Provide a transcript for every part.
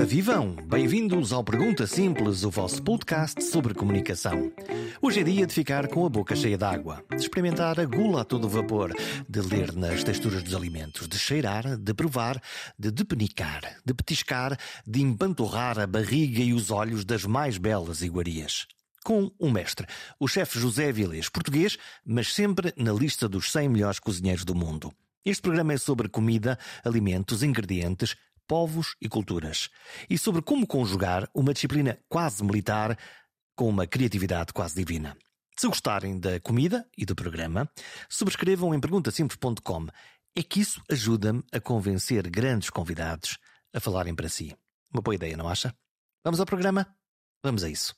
Ora vivam! Bem-vindos ao Pergunta Simples, o vosso podcast sobre comunicação. Hoje é dia de ficar com a boca cheia d'água, de experimentar a gula a todo vapor, de ler nas texturas dos alimentos, de cheirar, de provar, de depenicar, de petiscar, de empanturrar a barriga e os olhos das mais belas iguarias com um mestre, o chefe José Vilés, português, mas sempre na lista dos 100 melhores cozinheiros do mundo. Este programa é sobre comida, alimentos, ingredientes, povos e culturas. E sobre como conjugar uma disciplina quase militar com uma criatividade quase divina. Se gostarem da comida e do programa, subscrevam em perguntasimples.com. É que isso ajuda-me a convencer grandes convidados a falarem para si. Uma boa ideia, não acha? Vamos ao programa? Vamos a isso.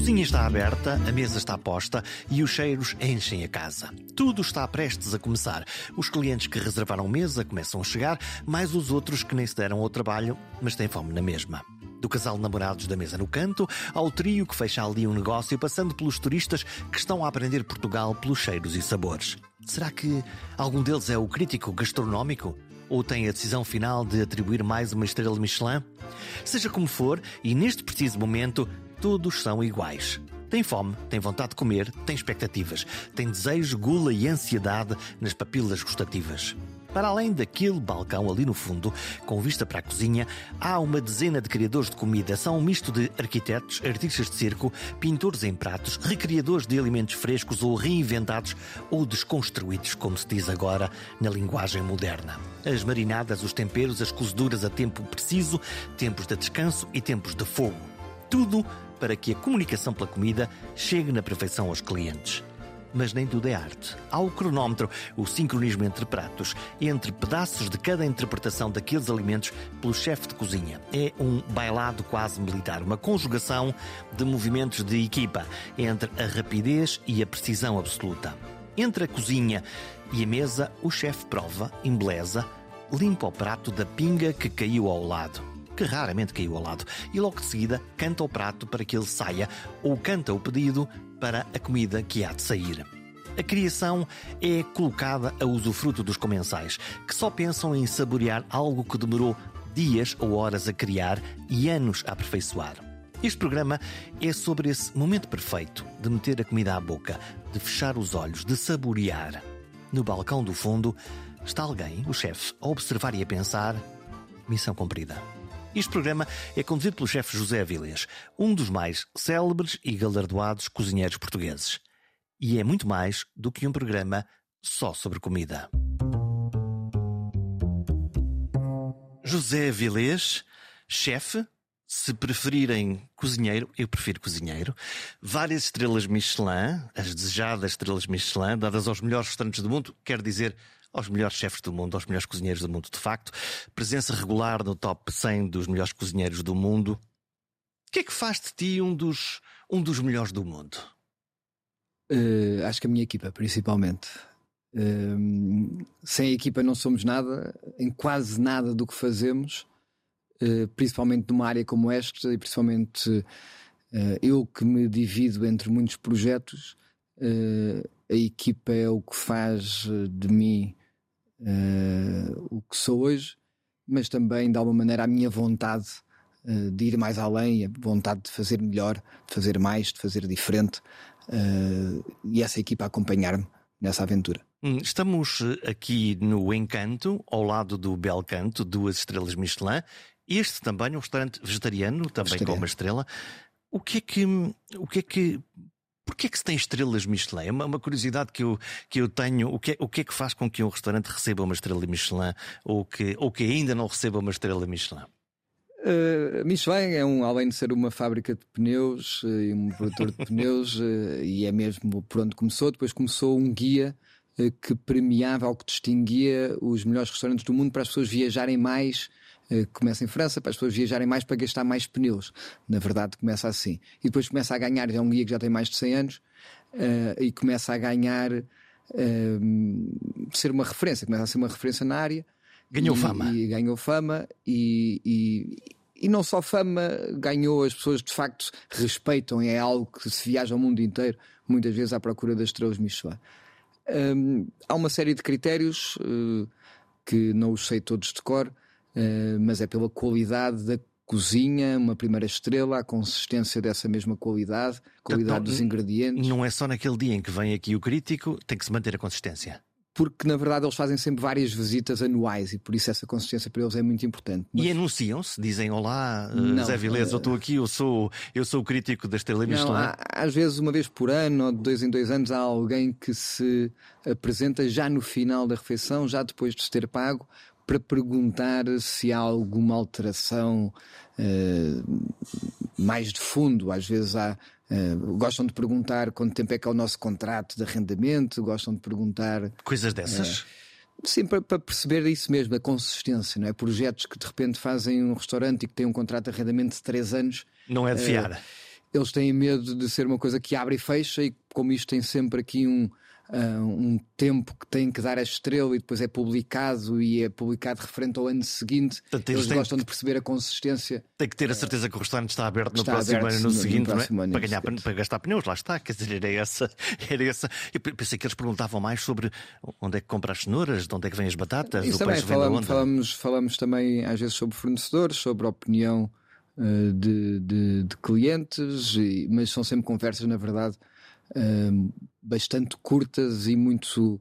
Cozinha está aberta, a mesa está posta e os cheiros enchem a casa. Tudo está prestes a começar. Os clientes que reservaram mesa começam a chegar, mais os outros que nem se deram ao trabalho, mas têm fome na mesma. Do casal de namorados da mesa no canto, ao trio que fecha ali um negócio, passando pelos turistas que estão a aprender Portugal pelos cheiros e sabores. Será que algum deles é o crítico gastronómico? Ou tem a decisão final de atribuir mais uma estrela Michelin? Seja como for, e neste preciso momento, todos são iguais. Tem fome, tem vontade de comer, tem expectativas, tem desejo, gula e ansiedade nas papilas gustativas. Para além daquele balcão ali no fundo, com vista para a cozinha, há uma dezena de criadores de comida. São um misto de arquitetos, artistas de circo, pintores em pratos, recriadores de alimentos frescos ou reinventados ou desconstruídos, como se diz agora na linguagem moderna. As marinadas, os temperos, as cozeduras a tempo preciso, tempos de descanso e tempos de fogo. Tudo para que a comunicação pela comida chegue na perfeição aos clientes. Mas nem tudo é arte. Há o cronómetro, o sincronismo entre pratos, entre pedaços de cada interpretação daqueles alimentos pelo chefe de cozinha. É um bailado quase militar, uma conjugação de movimentos de equipa entre a rapidez e a precisão absoluta. Entre a cozinha e a mesa, o chefe prova, embeleza, limpa o prato da pinga que caiu ao lado que raramente caiu ao lado, e logo de seguida canta o prato para que ele saia ou canta o pedido para a comida que há de sair. A criação é colocada a usufruto dos comensais, que só pensam em saborear algo que demorou dias ou horas a criar e anos a aperfeiçoar. Este programa é sobre esse momento perfeito de meter a comida à boca, de fechar os olhos, de saborear. No balcão do fundo está alguém, o chefe, a observar e a pensar: missão cumprida. Este programa é conduzido pelo chefe José Avilés, um dos mais célebres e galardoados cozinheiros portugueses. E é muito mais do que um programa só sobre comida. José Avilés, chefe, se preferirem cozinheiro, eu prefiro cozinheiro. Várias estrelas Michelin, as desejadas estrelas Michelin, dadas aos melhores restaurantes do mundo, quer dizer, aos melhores chefes do mundo, aos melhores cozinheiros do mundo, de facto. Presença regular no top 100 dos melhores cozinheiros do mundo. O que é que faz de ti um dos, um dos melhores do mundo? Uh, acho que a minha equipa, principalmente. Uh, sem a equipa não somos nada, em quase nada do que fazemos, principalmente numa área como esta, e principalmente eu que me divido entre muitos projetos, a equipa é o que faz de mim o que sou hoje, mas também de alguma maneira a minha vontade de ir mais além, a vontade de fazer melhor, de fazer mais, de fazer diferente e essa equipa acompanhar-me nessa aventura. Hum, estamos aqui no Encanto, ao lado do Belcanto, duas estrelas Michelin. Este também é um restaurante vegetariano, também vegetariano. com uma estrela. O que é que, o que é que Porquê é que se tem estrelas Michelin? É uma, uma, curiosidade que eu, que eu tenho. O que, é, o que é que faz com que um restaurante receba uma estrela Michelin ou que, ou que ainda não receba uma estrela Michelin? Uh, Michelin é um, além de ser uma fábrica de pneus uh, e um produtor de pneus, uh, e é mesmo por onde começou, depois começou um guia que premiava ou que distinguia os melhores restaurantes do mundo para as pessoas viajarem mais eh, começa em França, para as pessoas viajarem mais para gastar mais pneus. Na verdade, começa assim. E depois começa a ganhar, é um guia que já tem mais de 100 anos, uh, e começa a ganhar, uh, ser uma referência, começa a ser uma referência na área. Ganhou e, fama. E ganhou fama e, e, e não só fama ganhou, as pessoas de facto respeitam, é algo que se viaja ao mundo inteiro, muitas vezes à procura das estrelas Michelin. Um, há uma série de critérios uh, que não os sei todos de cor, mas é pela qualidade da cozinha, uma primeira estrela, a consistência dessa mesma qualidade, qualidade então, dos ingredientes. Não é só naquele dia em que vem aqui o crítico, tem que se manter a consistência porque na verdade eles fazem sempre várias visitas anuais e por isso essa consistência para eles é muito importante. Mas... E anunciam-se, dizem olá, eh, não, Zé Vilés, eu estou aqui, eu sou, eu sou o crítico da Estrela Michelin. Há, às vezes, uma vez por ano ou de dois em dois anos, há alguém que se apresenta já no final da refeição, já depois de se ter pago, para perguntar se há alguma alteração uh, mais de fundo. Às vezes há Uh, gostam de perguntar quanto tempo é que é o nosso contrato de arrendamento, gostam de perguntar. Coisas dessas? Uh, sim, para, para, perceber isso mesmo, a consistência, não é? Projetos que de repente fazem um restaurante e que têm um contrato de arrendamento de 3 anos. Não é de fiar. Uh, eles têm medo de ser uma coisa que abre e fecha, e como isto tem sempre aqui um, uh, um tempo que tem que dar a estrela e depois é publicado e é publicado referente ao ano seguinte. Portanto, eles, eles gostam de perceber a consistência. Tem que ter a certeza que o restaurante está aberto está no próximo aberto ano, no, no seguinte, no é? para, ganhar, para gastar pneus, lá está. Quer dizer, era essa, era essa. Eu pensei que eles perguntavam mais sobre onde é que compra as cenouras, de onde é que vêm as batatas, Isso também, falamos, falamos, falamos também às vezes sobre fornecedores, sobre a opinião uh, de, de, de, clientes, mas são sempre conversas, na verdade, bastante curtas e muito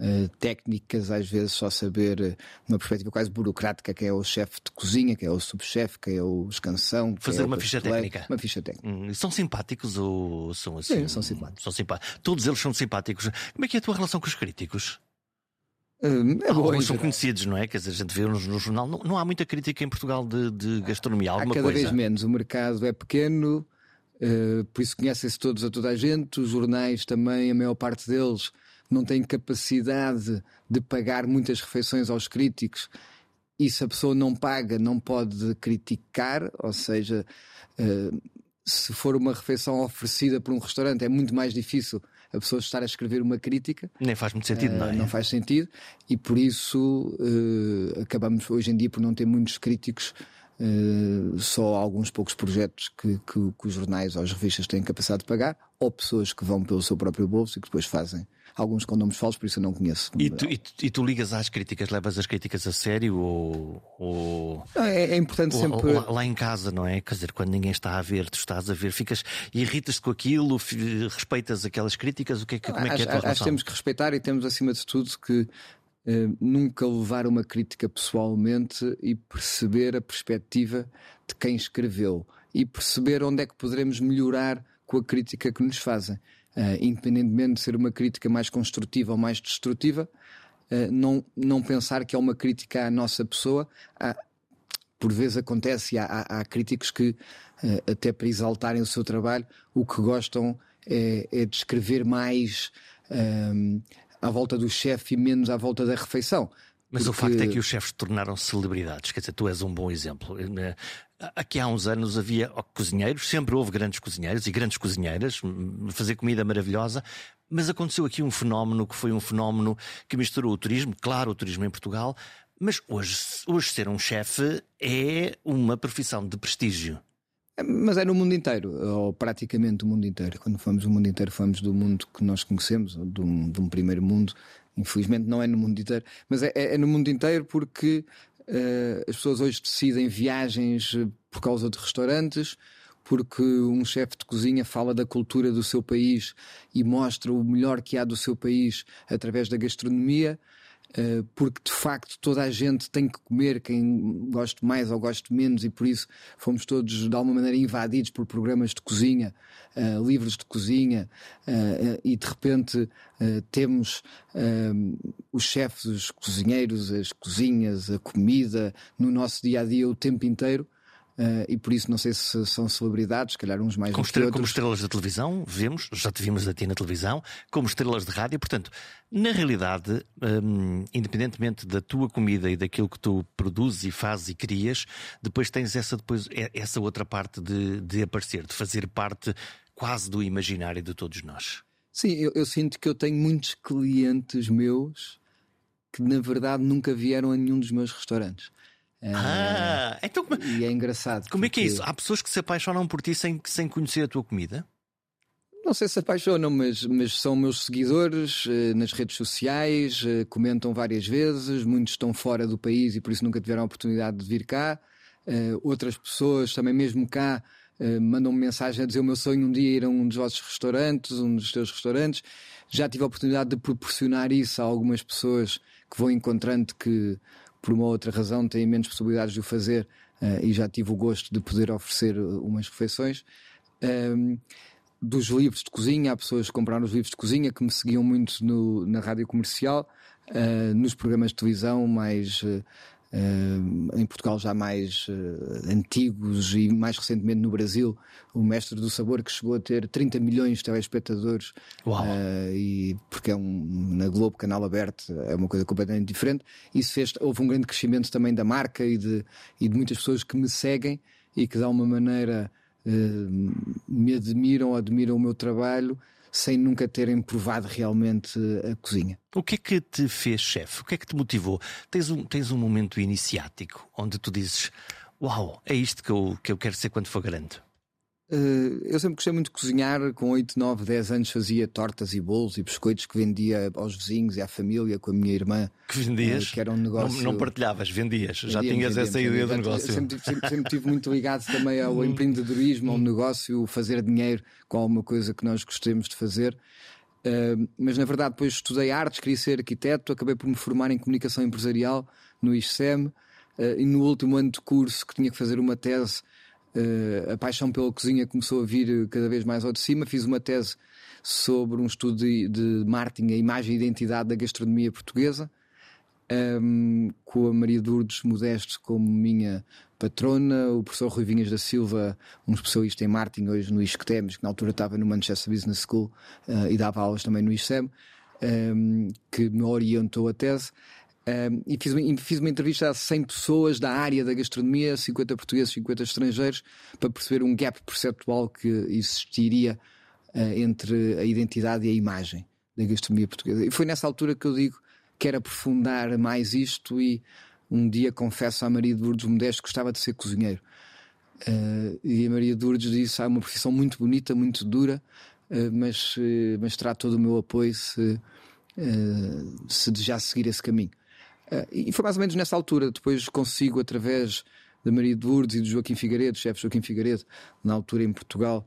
uh, técnicas, às vezes só saber uh, uma perspectiva quase burocrática, que é o chefe de cozinha, que é o subchefe, que é o escansão. Fazer é uma ficha técnica. Uma ficha técnica. Hum, são simpáticos ou são assim? Sim, são simpáticos. São simpáticos. Todos eles são simpáticos. Como é que é a tua relação com os críticos? Hum, é boa, Alguns são conhecidos, não é? Quer dizer, a gente vê-nos no jornal. Não, não, há muita crítica em Portugal de, de gastronomia. Alguma há cada coisa? vez menos. O mercado é pequeno. Uh, por isso conhecem-se todos a toda a gente, os jornais também, a maior parte deles não têm capacidade de pagar muitas refeições aos críticos. E se a pessoa não paga, não pode criticar, ou seja, uh, se for uma refeição oferecida por um restaurante, é muito mais difícil a pessoa estar a escrever uma crítica. Nem faz muito sentido, uh, não é? Não faz sentido, e por isso acabamos hoje em dia por não ter muitos críticos Uh, só alguns poucos projetos que, que, que, os jornais ou as revistas têm capacidade de pagar, ou pessoas que vão pelo seu próprio bolso e que depois fazem alguns com nomes falsos, por isso eu não conheço. E tu, e tu, e tu ligas às críticas, levas as críticas a sério ou. ou... É, é, importante ou, sempre. Lá, lá, em casa, não é? Quer dizer, quando ninguém está a ver, tu estás a ver, ficas. irritas-te com aquilo, respeitas aquelas críticas, o que é que, como é que é a tua Acho que temos que respeitar e temos acima de tudo que eh, nunca levar uma crítica pessoalmente e perceber a perspectiva de quem escreveu e perceber onde é que poderemos melhorar com a crítica que nos fazem. Uh, independentemente de ser uma crítica mais construtiva ou mais destrutiva, uh, não, não pensar que é uma crítica à nossa pessoa. Há, por vezes acontece, há, há, há críticos que, até para exaltarem o seu trabalho, o que gostam é, é de escrever mais à volta do chefe e menos à volta da refeição. Mas porque... o facto é que os chefes tornaram-se celebridades. Quer dizer, tu és um bom exemplo. Eh, aqui há uns anos havia cozinheiros, sempre houve grandes cozinheiros e grandes cozinheiras, fazer comida maravilhosa, mas aconteceu aqui um fenómeno que foi um fenómeno que misturou o turismo, claro, o turismo em Portugal, mas hoje, hoje ser um chefe é uma profissão de prestígio. Mas é no mundo inteiro, ou praticamente o mundo inteiro. Quando fomos o mundo inteiro, fomos do mundo que nós conhecemos, de um, de um primeiro mundo. Infelizmente não é no mundo inteiro, mas é, é, é no mundo inteiro porque uh, as pessoas hoje decidem viagens eh, por causa de restaurantes, porque um chefe de cozinha fala da cultura do seu país e mostra o melhor que há do seu país através da gastronomia. Eh, porque de facto toda a gente tem que comer, quem gosta mais ou gosta menos, e por isso fomos todos de alguma maneira invadidos por programas de cozinha, uh, livros de cozinha, uh, e de repente temos os chefes, os cozinheiros, as cozinhas, a comida no nosso dia a dia o tempo inteiro. Uh, e por isso não sei se são celebridades, se calhar uns mais como, estrela, outros. como estrelas de televisão, vemos, já te vimos a ti na televisão, como estrelas de rádio. Portanto, na realidade, um, independentemente da tua comida e daquilo que tu produzes e fazes e crias, depois tens essa, depois, essa outra parte de, de aparecer, de fazer parte quase do imaginário de todos nós. Sim, eu, eu sinto que eu tenho muitos clientes meus que na verdade nunca vieram a nenhum dos meus restaurantes. Ah, então E é engraçado. como é que é porque- isso? Há pessoas que se apaixonam por ti sem, sem conhecer a tua comida? Não sei se apaixonam, mas, mas são meus seguidores eh, nas redes sociais, eh, comentam várias vezes, muitos estão fora do país e por isso nunca tiveram a oportunidade de vir cá. Eh, outras pessoas, também mesmo cá, mandam-me mensagem a dizer o meu sonho um dia ir a um dos vossos restaurantes, um dos teus restaurantes. Já tive a oportunidade de proporcionar isso a algumas pessoas que vou encontrando que, por uma outra razão, têm menos possibilidades de o fazer eh, e já tive o gosto de poder oferecer eh, umas refeições. Ahm, dos livros de cozinha, há pessoas que compraram os livros de cozinha que me seguiam muito no- na rádio comercial, ah, nos programas de televisão mais em Portugal já mais ah, antigos e mais recentemente no Brasil, o Mestre do Sabor que chegou a ter 30 milhões de telespectadores Uau. ah, e porque é um na Globo canal aberto é uma coisa completamente diferente. Isso fez houve um grande crescimento também da marca e de e de muitas pessoas que me seguem e que de alguma maneira eh, me admiram, admiram o meu trabalho sem nunca terem provado realmente a cozinha. O que é que te fez chefe? O que é que te motivou? Tens um, tens um momento iniciático onde tu dizes: Uau, é isto que eu, que eu quero ser quando for grande. Eh, eu sempre gostei muito de cozinhar, com 8, 9, 10 anos fazia tortas e bolos e biscoitos que vendia aos vizinhos e à família com a minha irmã. Que vendias? Eh, que era um negócio- Não, não partilhavas, vendias. Já tinhas essa ideia do negócio. Sempre, sempre, sempre tive muito ligado também ao empreendedorismo, ao negócio, fazer dinheiro com alguma coisa que nós gostemos de fazer. Uh, mas na verdade, depois estudei artes, queria ser arquiteto, acabei por me formar em comunicação empresarial no ISEM. Uh, e no último ano de curso, que tinha que fazer uma tese, a paixão pela cozinha começou a vir cada vez mais ao de cima. Fiz uma tese sobre um estudo de, de marketing, a imagem e identidade da gastronomia portuguesa um, com a Maria Lourdes Modesto como minha patrona, o professor Rui Vinhas da Silva, um especialista em marketing hoje no ISCTEMS, que na altura estava no Manchester Business School uh, e dava aulas também no ISEM, um, que me orientou a tese. Um, e fiz, uma- fiz uma entrevista a 100 pessoas da área da gastronomia, 50 portugueses, 50 estrangeiros, para perceber um gap perceptual que existiria uh, entre a identidade e a imagem da gastronomia portuguesa. E foi nessa altura que eu digo quero aprofundar mais isto e um dia confesso à Maria de Lourdes Modesto que gostava de ser cozinheiro. Eh, e a Maria de Lourdes disse: ah, é uma profissão muito bonita, muito dura, eh, mas, eh, mas terá todo o meu apoio se, se desejar seguir esse caminho. Eh, e foi mais ou menos nessa altura. Depois consigo, através da Maria de Lourdes e do Joaquim Figueiredo, chefe Joaquim Figueiredo, na altura em Portugal,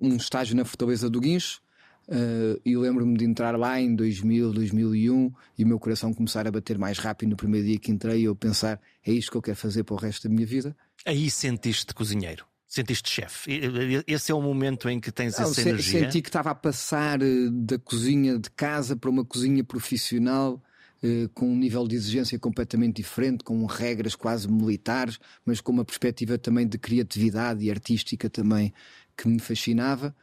um estágio na Fortaleza do Guincho. Uh, e lembro-me de entrar lá em 2000, 2001 e o meu coração começar a bater mais rápido no primeiro dia que entrei e eu pensar é isto que eu quero fazer para o resto da minha vida. Aí sentiste cozinheiro, sentiste chefe. Esse é o momento em que tens Não, essa energia. senti que estava a passar eh, da cozinha de casa para uma cozinha profissional com um nível de exigência completamente diferente, com regras quase militares, mas com uma perspectiva também de criatividade e artística também que me fascinava.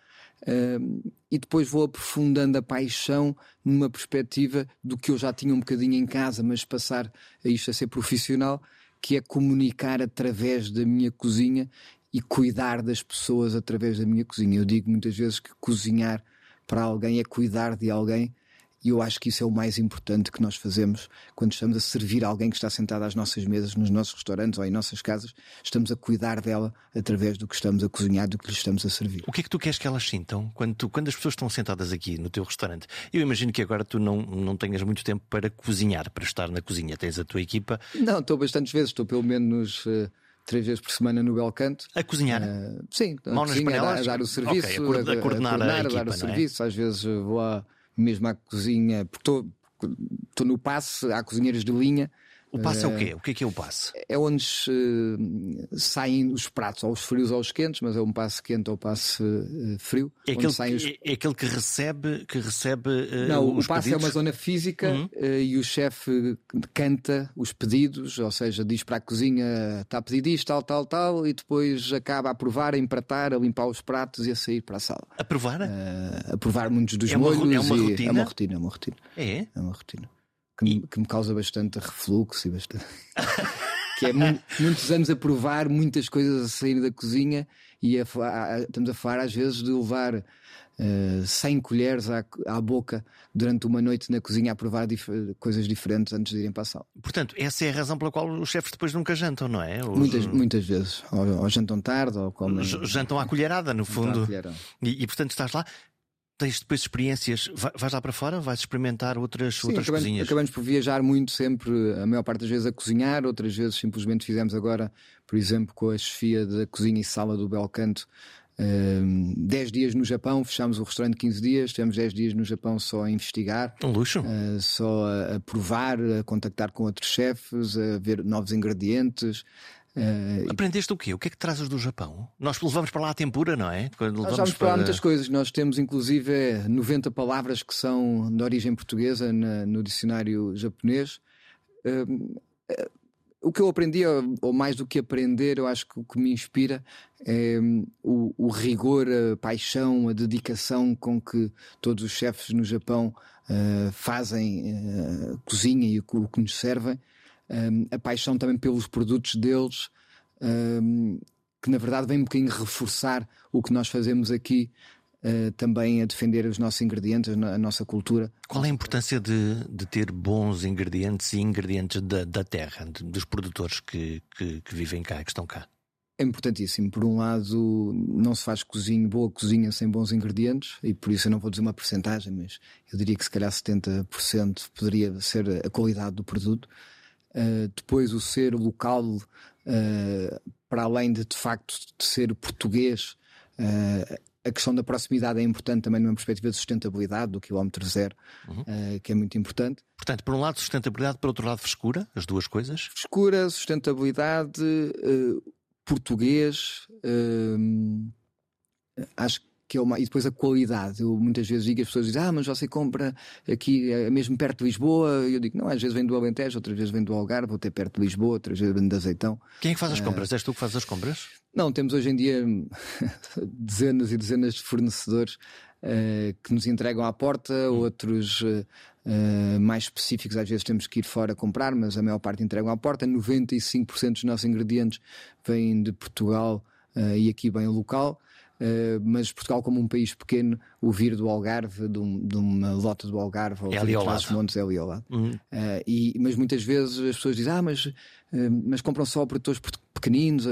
E depois vou aprofundando a paixão numa perspectiva do que eu já tinha um bocadinho em casa, mas passar a isto a ser profissional, que é comunicar através da minha cozinha e cuidar das pessoas através da minha cozinha. Eu digo muitas vezes que cozinhar para alguém é cuidar de alguém. E eu acho que isso é o mais importante que nós fazemos quando estamos a servir alguém que está sentado às nossas mesas, nos nossos restaurantes ou em nossas casas. Estamos a cuidar dela através do que estamos a cozinhar, do que lhe estamos a servir. O que é que tu queres que elas sintam quando, tu- quando as pessoas estão sentadas aqui no teu restaurante? Eu imagino que agora tu não, não tenhas muito tempo para cozinhar, para estar na cozinha. Tens a tua equipa Não, estou bastantes vezes, estou pelo menos eh, três vezes por semana no Belcanto. a cozinhar. Eh, sim, nas cozinha, a dar, a dar o serviço, Ok, a coordenar- a coordenar a dar equipa, o não é? serviço. Às vezes vou à- mesmo à cozinha, porque estou no passe, há cozinheiros de linha. O passo é o quê? O que é que é o passo? É onde eh, saem os pratos, ou os frios ou os quentes, mas é um passe quente ou passe eh, frio. É aquele, os é, é aquele que recebe, que recebe eh, Não, o passe é pedidos? uma zona física Uhum. eh, e o chefe canta os pedidos, ou seja, diz para a cozinha está a pedir isto, tal, tal, tal, e depois acaba a provar, a empratar, a limpar os pratos e a sair para a sala. A provar? Eh, a provar muitos dos É uma molhos é uma rotina? é uma rotina, é uma rotina. É? É uma rotina. Que, me, que me causa bastante refluxo e bastante. que é mu- muitos anos a provar muitas coisas a sair da cozinha e a a- estamos a falar às vezes de levar uh, 100 colheres à, à, boca durante uma noite na cozinha a provar dif coisas diferentes antes de irem para a sala. Portanto, essa é a razão pela qual os chefes depois nunca jantam, não é? Os... Muitas, muitas vezes. Ou, ou, jantam tarde, ou comem. Jantam à colherada, no fundo. E, e portanto estás lá tens depois experiências, vais lá para fora, vais experimentar outras, Sim, outras acabamos, cozinhas? Acabamos por viajar muito sempre, a maior parte das vezes a cozinhar, outras vezes simplesmente fizemos agora, por exemplo, com a chefia da cozinha e sala do Belcanto, um, 10 dias no Japão, fechámos o restaurante 15 dias, tivemos 10 dias no Japão só a investigar. Um luxo. Uh, só a, a, provar, a contactar com outros chefes, a ver novos ingredientes. Uh, Aprendeste o quê? O que é que trazes do Japão? Nós levamos para lá a tempura, não é? Quando nós vamos para lá muitas coisas. Nós temos inclusive 90 palavras que são de origem portuguesa na, no dicionário japonês. Uh, o que eu aprendi, ou mais do que aprender, eu acho que o que me inspira é hum, o, o, rigor, a paixão, a dedicação com que todos os chefes no Japão uh, fazem uh, cozinha e o, o que nos servem um, a paixão também pelos produtos deles, um, que na verdade vem um bocadinho reforçar o que nós fazemos aqui. Uh, também a defender os nossos ingredientes, a nossa cultura. Qual é a importância de, de ter bons ingredientes e ingredientes da, da terra, dos produtores que, que, que, vivem cá, que estão cá? É importantíssimo. Por um lado, não se faz cozinha, boa cozinha sem bons ingredientes, e por isso eu não vou dizer uma porcentagem, mas eu diria que se calhar 70% poderia ser a qualidade do produto. Uh, depois o ser local, uh, para além de de facto de ser português, uh, a questão da proximidade é importante também numa perspectiva de sustentabilidade do quilómetro zero, uhum. que é muito importante. Portanto, por um lado sustentabilidade, por outro lado frescura, as duas coisas? Frescura, sustentabilidade, português, acho que é uma, e depois a qualidade. Eu muitas vezes digo as pessoas dizem, ah, mas você compra aqui é mesmo perto de Lisboa. E eu digo, não, às vezes vem do Alentejo, outras vezes vem do Algarve, vou ter perto de Lisboa, outras vezes vem de Azeitão. Quem é que faz as uh, compras? És tu que fazes as compras? Não, temos hoje em dia dezenas e dezenas de fornecedores uh, que nos entregam à porta, hum. outros. Uh, mais específicos, às vezes temos que ir fora comprar, mas a maior parte entregam à porta. 95% dos nossos ingredientes vêm de Portugal e aqui bem local. Uh, mas Portugal, como um país pequeno, o vir do Algarve, de, um, de uma lota do Algarve ou é ao lado. Montes é ali ao lado. Uhum. Uh, e, mas muitas vezes as pessoas dizem: Ah, mas, uh, mas compram só produtores pequeninos.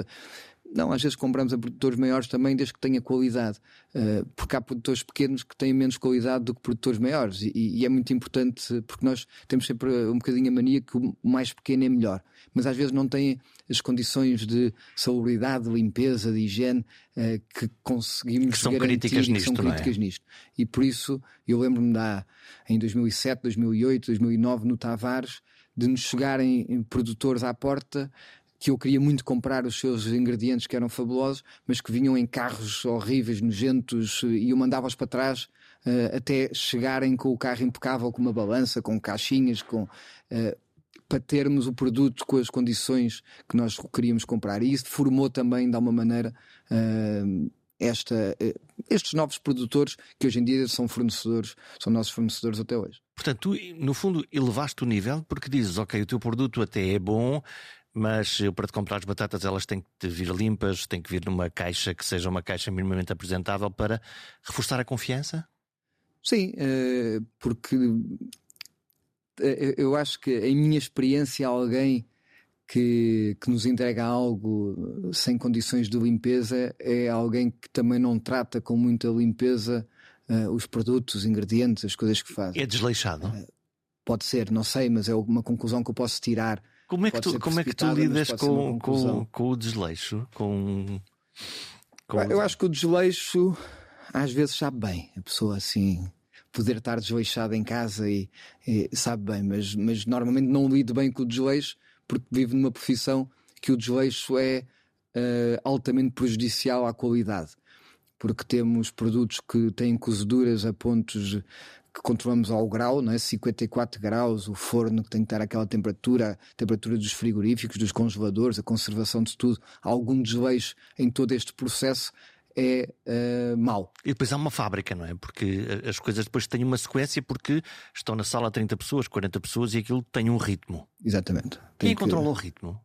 Não, às vezes compramos a produtores maiores também, desde que tenha qualidade. Uh, porque há produtores pequenos que têm menos qualidade do que produtores maiores. E, e, é muito importante, porque nós temos sempre um bocadinho a mania que o mais pequeno é melhor. Mas às vezes não têm as condições de salubridade, de limpeza, de higiene uh, que conseguimos que são garantir críticas nisto, são críticas é? nisto. E por isso, eu lembro-me da, em 2007, 2008, 2009, no Tavares, de nos chegarem produtores à porta que eu queria muito comprar os seus ingredientes que eram fabulosos, mas que vinham em carros horríveis, nojentos, e eu mandava-os para trás uh, até chegarem com o carro impecável, com uma balança, com caixinhas, com. Uh, para termos o produto com as condições que nós queríamos comprar. E isso formou também, de alguma maneira, uh, esta, estes novos produtores que hoje em dia são fornecedores, são nossos fornecedores até hoje. Portanto, tu, no fundo, elevaste o nível porque dizes, ok, o teu produto até é bom, mas eu para te comprar as batatas elas têm que vir limpas, têm que vir numa caixa que seja uma caixa minimamente apresentável para reforçar a confiança? Sim, eh, porque eh, eu acho que em minha experiência alguém que, que nos entrega algo sem condições de limpeza é alguém que também não trata com muita limpeza uh, os produtos, os ingredientes, as coisas que faz. É desleixado? Pode ser, não sei, mas é uma conclusão que eu posso tirar como é que, tu, como é que tu lidas com, com, com o desleixo? Com, com... Eu acho que o desleixo às vezes sabe bem. A pessoa assim poder estar desleixada em casa e, e, sabe bem, mas, mas normalmente não lido bem com o desleixo porque vivo numa profissão que o desleixo é uh, altamente prejudicial à qualidade. Porque temos produtos que têm cozeduras a pontos que controlamos ao grau, não é? 54 graus, o forno que tem que estar àquela temperatura, a temperatura dos frigoríficos, dos congeladores, a conservação de tudo, algum desleixo em todo este processo é uh, mau. E depois há uma fábrica, não é? Porque as coisas depois têm uma sequência porque estão na sala 30 pessoas, 40 pessoas e aquilo tem um ritmo. Exatamente. Quem que... controla o ritmo?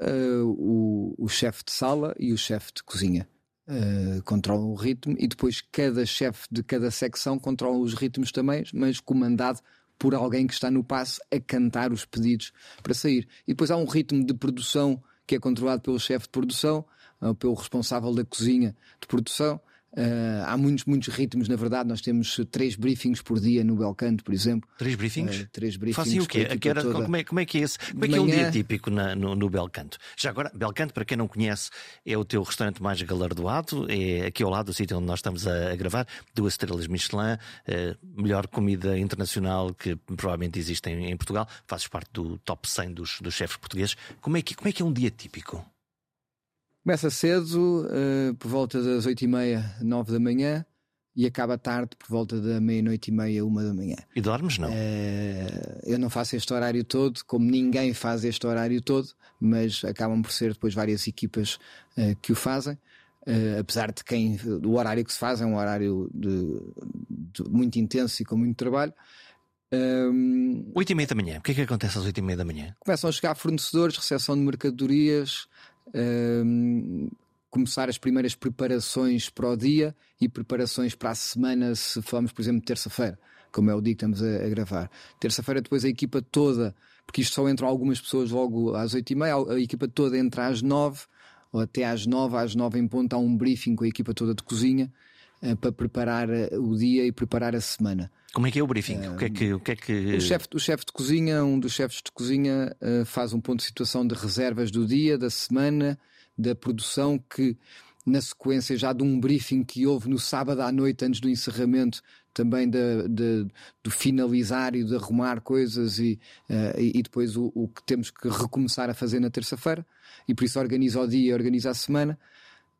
Uh, o, o chefe de sala e o chefe de cozinha. Uh, controlam o ritmo e depois cada chefe de cada secção controla os ritmos também, mas comandado por alguém que está no passo a cantar os pedidos para sair. E depois há um ritmo de produção que é controlado pelo chefe de produção, ou pelo responsável da cozinha de produção, Uh, há muitos, muitos ritmos, na verdade. Nós temos três briefings por dia no Belcanto, por exemplo. Três briefings? Uh, três briefings. Fazem o quê? Era, toda... como, é, como, é, que é esse? Como é que é um dia típico na, no, no Belcanto? Já agora, Belcanto, para quem não conhece, é o teu restaurante mais galardoado. É aqui ao lado do sítio onde nós estamos a, a gravar. Duas estrelas Michelin, uh, melhor comida internacional que provavelmente existe em, em, Portugal. Fazes parte do top 100 dos, dos chefes portugueses. Como é, que, como é que é um dia típico? Começa cedo, uh, por volta das 8 e meia, 9 da manhã, e acaba tarde, por volta da meia-noite e meia, uma da manhã. E dormes, não? Uh, eu não faço este horário todo, como ninguém faz este horário todo, mas acabam por ser depois várias equipas uh, que o fazem. Apesar de quem o horário que se faz é um horário de, de muito intenso e com muito trabalho. Um, 8 e meia da manhã, o que é que acontece às 8 e meia da manhã? Começam a chegar fornecedores, recepção de mercadorias, começar as primeiras preparações para o dia e preparações para a semana, se falamos, por exemplo, terça-feira, como é o dia que estamos a, a gravar. Terça-feira, depois a equipa toda, porque isto só entram algumas pessoas logo às oito e meia, a equipa toda entra às nove, ou até às nove, às nove em ponto, há um briefing com a equipa toda de cozinha para preparar eh, o dia e preparar a semana. Como é que é o briefing? O que é que. O, que, é que... o chefe o de cozinha, um dos chefes de cozinha, faz um ponto de situação de reservas do dia, da semana, da produção, que na sequência já de um briefing que houve no sábado à noite, antes do encerramento, também de, de, do finalizar e de arrumar coisas e, uh, e depois o, o, que temos que recomeçar a fazer na terça-feira. E por isso organiza o dia, organiza a semana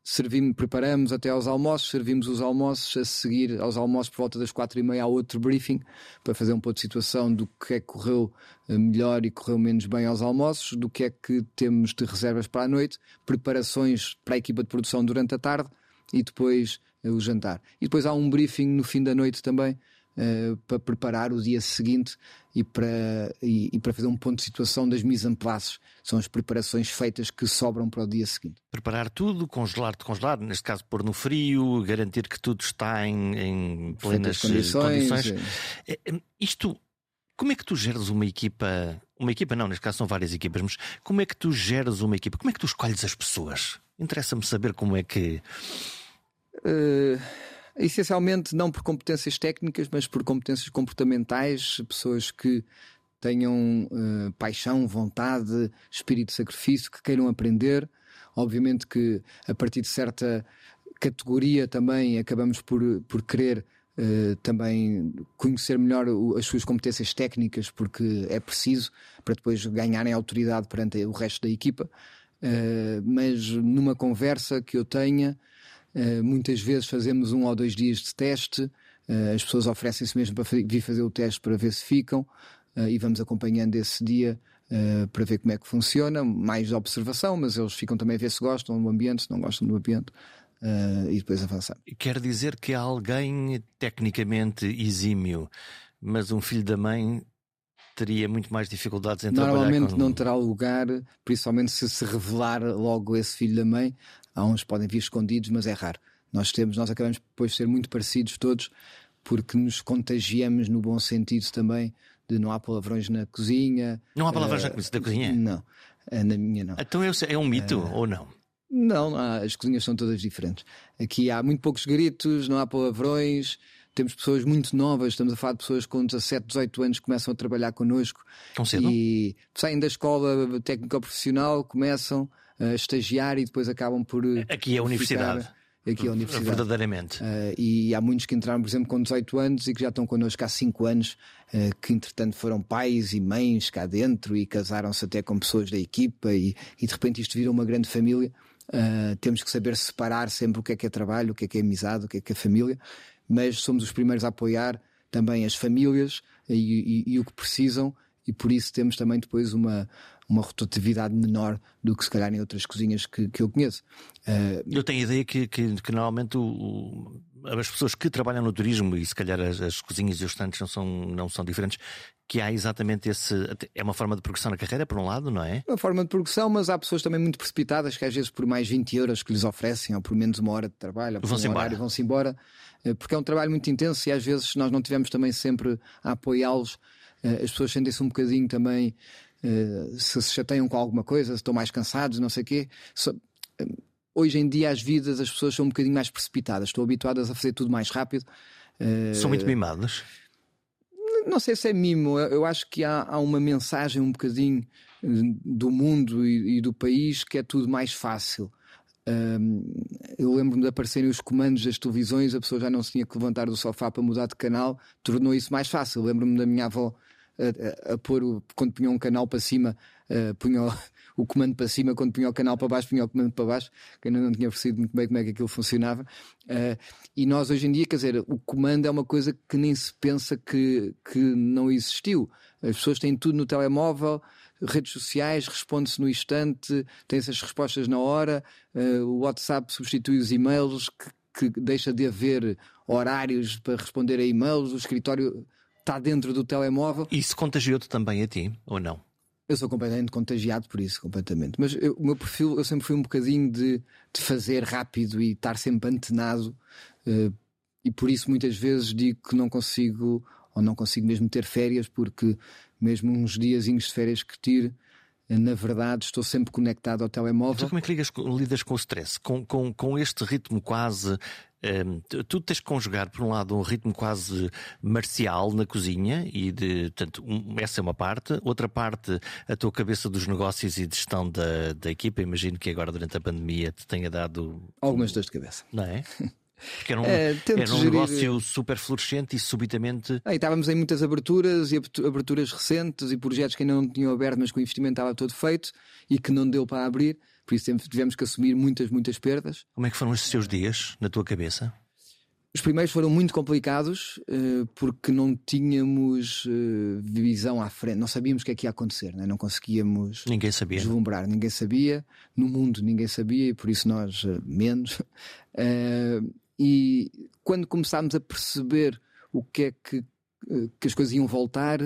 servimos, preparamos até aos almoços, servimos os almoços, a seguir aos almoços por volta das quatro e meia há outro briefing para fazer um ponto de situação do que é que correu eh, melhor e correu menos bem aos almoços, do que é que temos de reservas para a noite, preparações para a equipa de produção durante a tarde e depois uh, o jantar. E depois há um briefing no fim da noite também uh, para preparar o dia seguinte e para, e, e, para fazer um ponto de situação das mise en place. São as preparações feitas que sobram para o dia seguinte. Preparar tudo, congelar, congelar, neste caso pôr no frio, garantir que tudo está em, em plenas eh, condições. condições. É. Isto, como é que tu geres uma equipa? Uma equipa não, neste caso são várias equipas, mas como é que tu geres uma equipa? Como é que tu escolhes as pessoas? Interessa-me saber como é que. Uh essencialmente não por competências técnicas, mas por competências comportamentais, pessoas que tenham uh, paixão, vontade, espírito de sacrifício, que queiram aprender. Obviamente que a partir de certa categoria também acabamos por, por querer uh, também conhecer melhor o, as suas competências técnicas, porque é preciso para depois ganharem autoridade perante o resto da equipa. Uh, mas numa conversa que eu tenha, muitas vezes fazemos um ou dois dias de teste, uh, as pessoas oferecem-se mesmo para vir fazer o teste para ver se ficam uh, e vamos acompanhando esse dia para ver como é que funciona, mais de observação, mas eles ficam também a ver se gostam do ambiente, se não gostam do ambiente. e depois avançar. Quer dizer que alguém tecnicamente exímio, mas um filho da mãe teria muito mais dificuldades em Normalmente com... não terá lugar, principalmente se se revelar logo esse filho da mãe. Há uns podem vir escondidos, mas é raro. Nós temos, nós acabamos depois de ser muito parecidos todos, porque nos contagiamos no bom sentido também de não há palavrões na cozinha. Não há palavrões uh, na cozinha? Não, uh, na minha não. Então é um mito uh, ou não? Não, as cozinhas são todas diferentes. Aqui há muito poucos gritos, não há palavrões. Temos pessoas muito novas, estamos a falar de pessoas com 17, 18 anos que começam a trabalhar connosco. Tão cedo? E saem da escola técnico-profissional, começam a estagiar e depois acabam por. Eh, aqui é a universidade. Aqui é a universidade. Verdadeiramente. Uh, e há muitos que entraram, por exemplo, com 18 anos e que já estão connosco há 5 anos, uh, que entretanto foram pais e mães cá dentro e casaram-se até com pessoas da equipa e, e de repente isto vira uma grande família. Uh, temos que saber separar sempre o que é que é trabalho, o que é que é amizade, o que é que é família mas somos os primeiros a apoiar também as famílias e, e, e o que precisam, e por isso temos também depois uma, uma rotatividade menor do que se calhar em outras cozinhas que, que eu conheço. Uh, eu tenho a ideia que, que, que normalmente o, o, as pessoas que trabalham no turismo e se calhar as, as cozinhas e os estantes não são, não são diferentes, que há exatamente esse. É uma forma de progressão na carreira, por um lado, não é? Uma forma de progressão, mas há pessoas também muito precipitadas que às vezes por mais 20 euros que lhes oferecem, ou por menos uma hora de trabalho, vão-se um embora. vão-se embora, eh, porque é um trabalho muito intenso e às vezes nós não tivemos também sempre a apoiá-los, eh, as pessoas sentem-se um bocadinho também. Uh, se se chateiam com alguma coisa, se estão mais cansados, não sei o quê. So, hoje em dia as vidas as pessoas são um bocadinho mais precipitadas, estão habituadas a fazer tudo mais rápido. Uh, são muito mimadas? Não sei se é mimo, eu acho que há, há uma mensagem um bocadinho eh, do mundo e, e do país que é tudo mais fácil. Um, eu lembro-me de aparecerem os comandos das televisões, a pessoa já não se tinha que levantar do sofá para mudar de canal, tornou isso mais fácil. Lembro-me da minha avó a, a, pôr, o, quando punha um canal para cima, uh, o, comando para cima, quando punha o canal para baixo, punha o comando para baixo, que ainda não tinha percebido muito bem como é que aquilo funcionava. Uh, e nós hoje em dia, quer dizer, o comando é uma coisa que nem se pensa que, que não existiu. As pessoas têm tudo no telemóvel, redes sociais, responde-se no instante, tem-se as respostas na hora, uh, o WhatsApp substitui os e-mails, que, que deixa de haver horários para responder a e-mails, o escritório está dentro do telemóvel. Isso contagiou-te também a ti, ou não? Eu sou completamente contagiado por isso, completamente. Mas eu, o meu perfil, eu sempre fui um bocadinho de, de fazer rápido e estar sempre antenado. Uh, e por isso muitas vezes digo que não consigo, ou não consigo mesmo ter férias, porque mesmo uns diazinhos de férias que tiro, na verdade estou sempre conectado ao telemóvel. Então como é que ligas, lidas com o stress? Com, com, com este ritmo quase um, tu tens que conjugar, por um lado, um ritmo quase marcial na cozinha, e de, portanto, um, essa é uma parte. Outra parte, a tua cabeça dos negócios e de gestão da, da equipa. Imagino que agora, durante a pandemia, te tenha dado. Algumas dores de cabeça. Não é? Porque era um, é, era um negócio super florescente e subitamente. Ah, e estávamos em muitas aberturas e aberturas recentes e projetos que ainda não tinham aberto, mas que o investimento estava todo feito e que não deu para abrir. Por isso tivemos que assumir muitas, muitas perdas. Como é que foram os seus dias na tua cabeça? Os primeiros foram muito complicados uh, porque não tínhamos uh, visão à frente, não sabíamos o que é que ia acontecer, né? não conseguíamos ninguém sabia. deslumbrar, ninguém sabia, no mundo ninguém sabia e por isso nós uh, menos. e quando começámos a perceber o que é que, que as coisas iam voltar,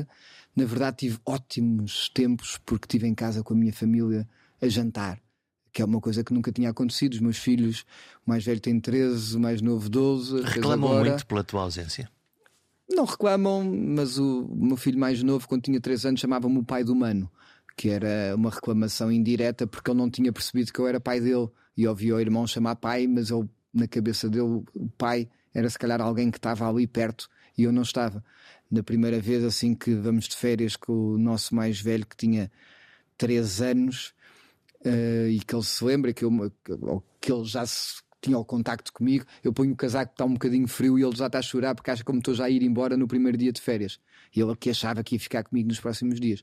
na verdade tive ótimos tempos porque estive em casa com a minha família a jantar que é uma coisa que nunca tinha acontecido. Os meus filhos, o mais velho tem 13, o mais novo 12. Reclamam agora... muito pela tua ausência? Não reclamam, mas o meu filho mais novo, quando tinha 3 anos, chamava-me o pai do mano, que era uma reclamação indireta porque ele não tinha percebido que eu era pai dele e ouvia o irmão chamar pai, mas ele, na cabeça dele, o pai era se calhar alguém que estava ali perto e eu não estava. Na primeira vez, assim que vamos de férias com o nosso mais velho, que tinha 3 anos, uh, e que ele se lembra que, eu, que ele já se, tinha o contacto comigo, eu ponho o casaco que está um bocadinho frio e ele já está a chorar porque acha como estou já a ir embora no primeiro dia de férias. E ele que achava que ia ficar comigo nos próximos dias.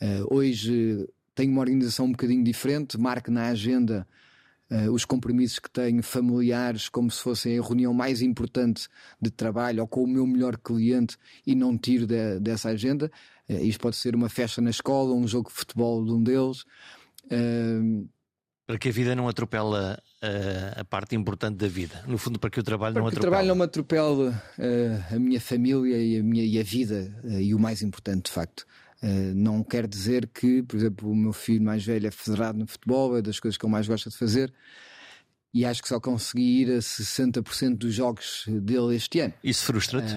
Uh, hoje tenho uma organização um bocadinho diferente, marco na agenda uh, os compromissos que tenho familiares como se fossem a reunião mais importante de trabalho ou com o meu melhor cliente e não tiro de, dessa agenda. Uh, isto pode ser uma festa na escola, um jogo de futebol de um deles. Para que a vida não atropela uh, a parte importante da vida. No fundo, para que o trabalho para não atropele. o trabalho não atropele uh, a minha família e a, minha, e a vida. Uh, e o mais importante, de facto. não quer dizer que, por exemplo, o meu filho mais velho é federado no futebol, é das coisas que eu mais gosto de fazer. E acho que só consegui ir a 60% dos jogos dele este ano. Isso frustra-te?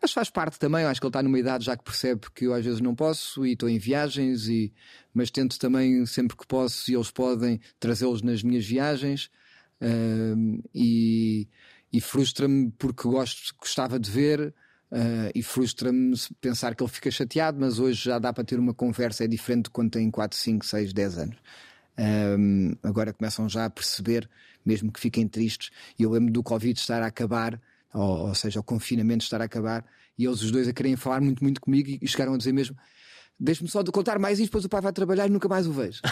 Mas faz parte também, acho que ele está numa idade já que percebe que eu às vezes não posso e estou em viagens, e, mas tento também, sempre que posso, e eles podem, trazê-los nas minhas viagens. E, e frustra-me porque gosto, gostava de ver. Uh, e frustra-me pensar que ele fica chateado, mas hoje já dá para ter uma conversa, é diferente de quando tem 4, 5, 6, 10 anos. Um, agora começam já a perceber, mesmo que fiquem tristes. E eu lembro do Covid estar a acabar ou, ou seja, o confinamento estar a acabar, e eles os dois a querem falar muito, muito comigo e chegaram a dizer mesmo: Deixe-me só de contar mais isto, depois o pai vai trabalhar e nunca mais o vejo.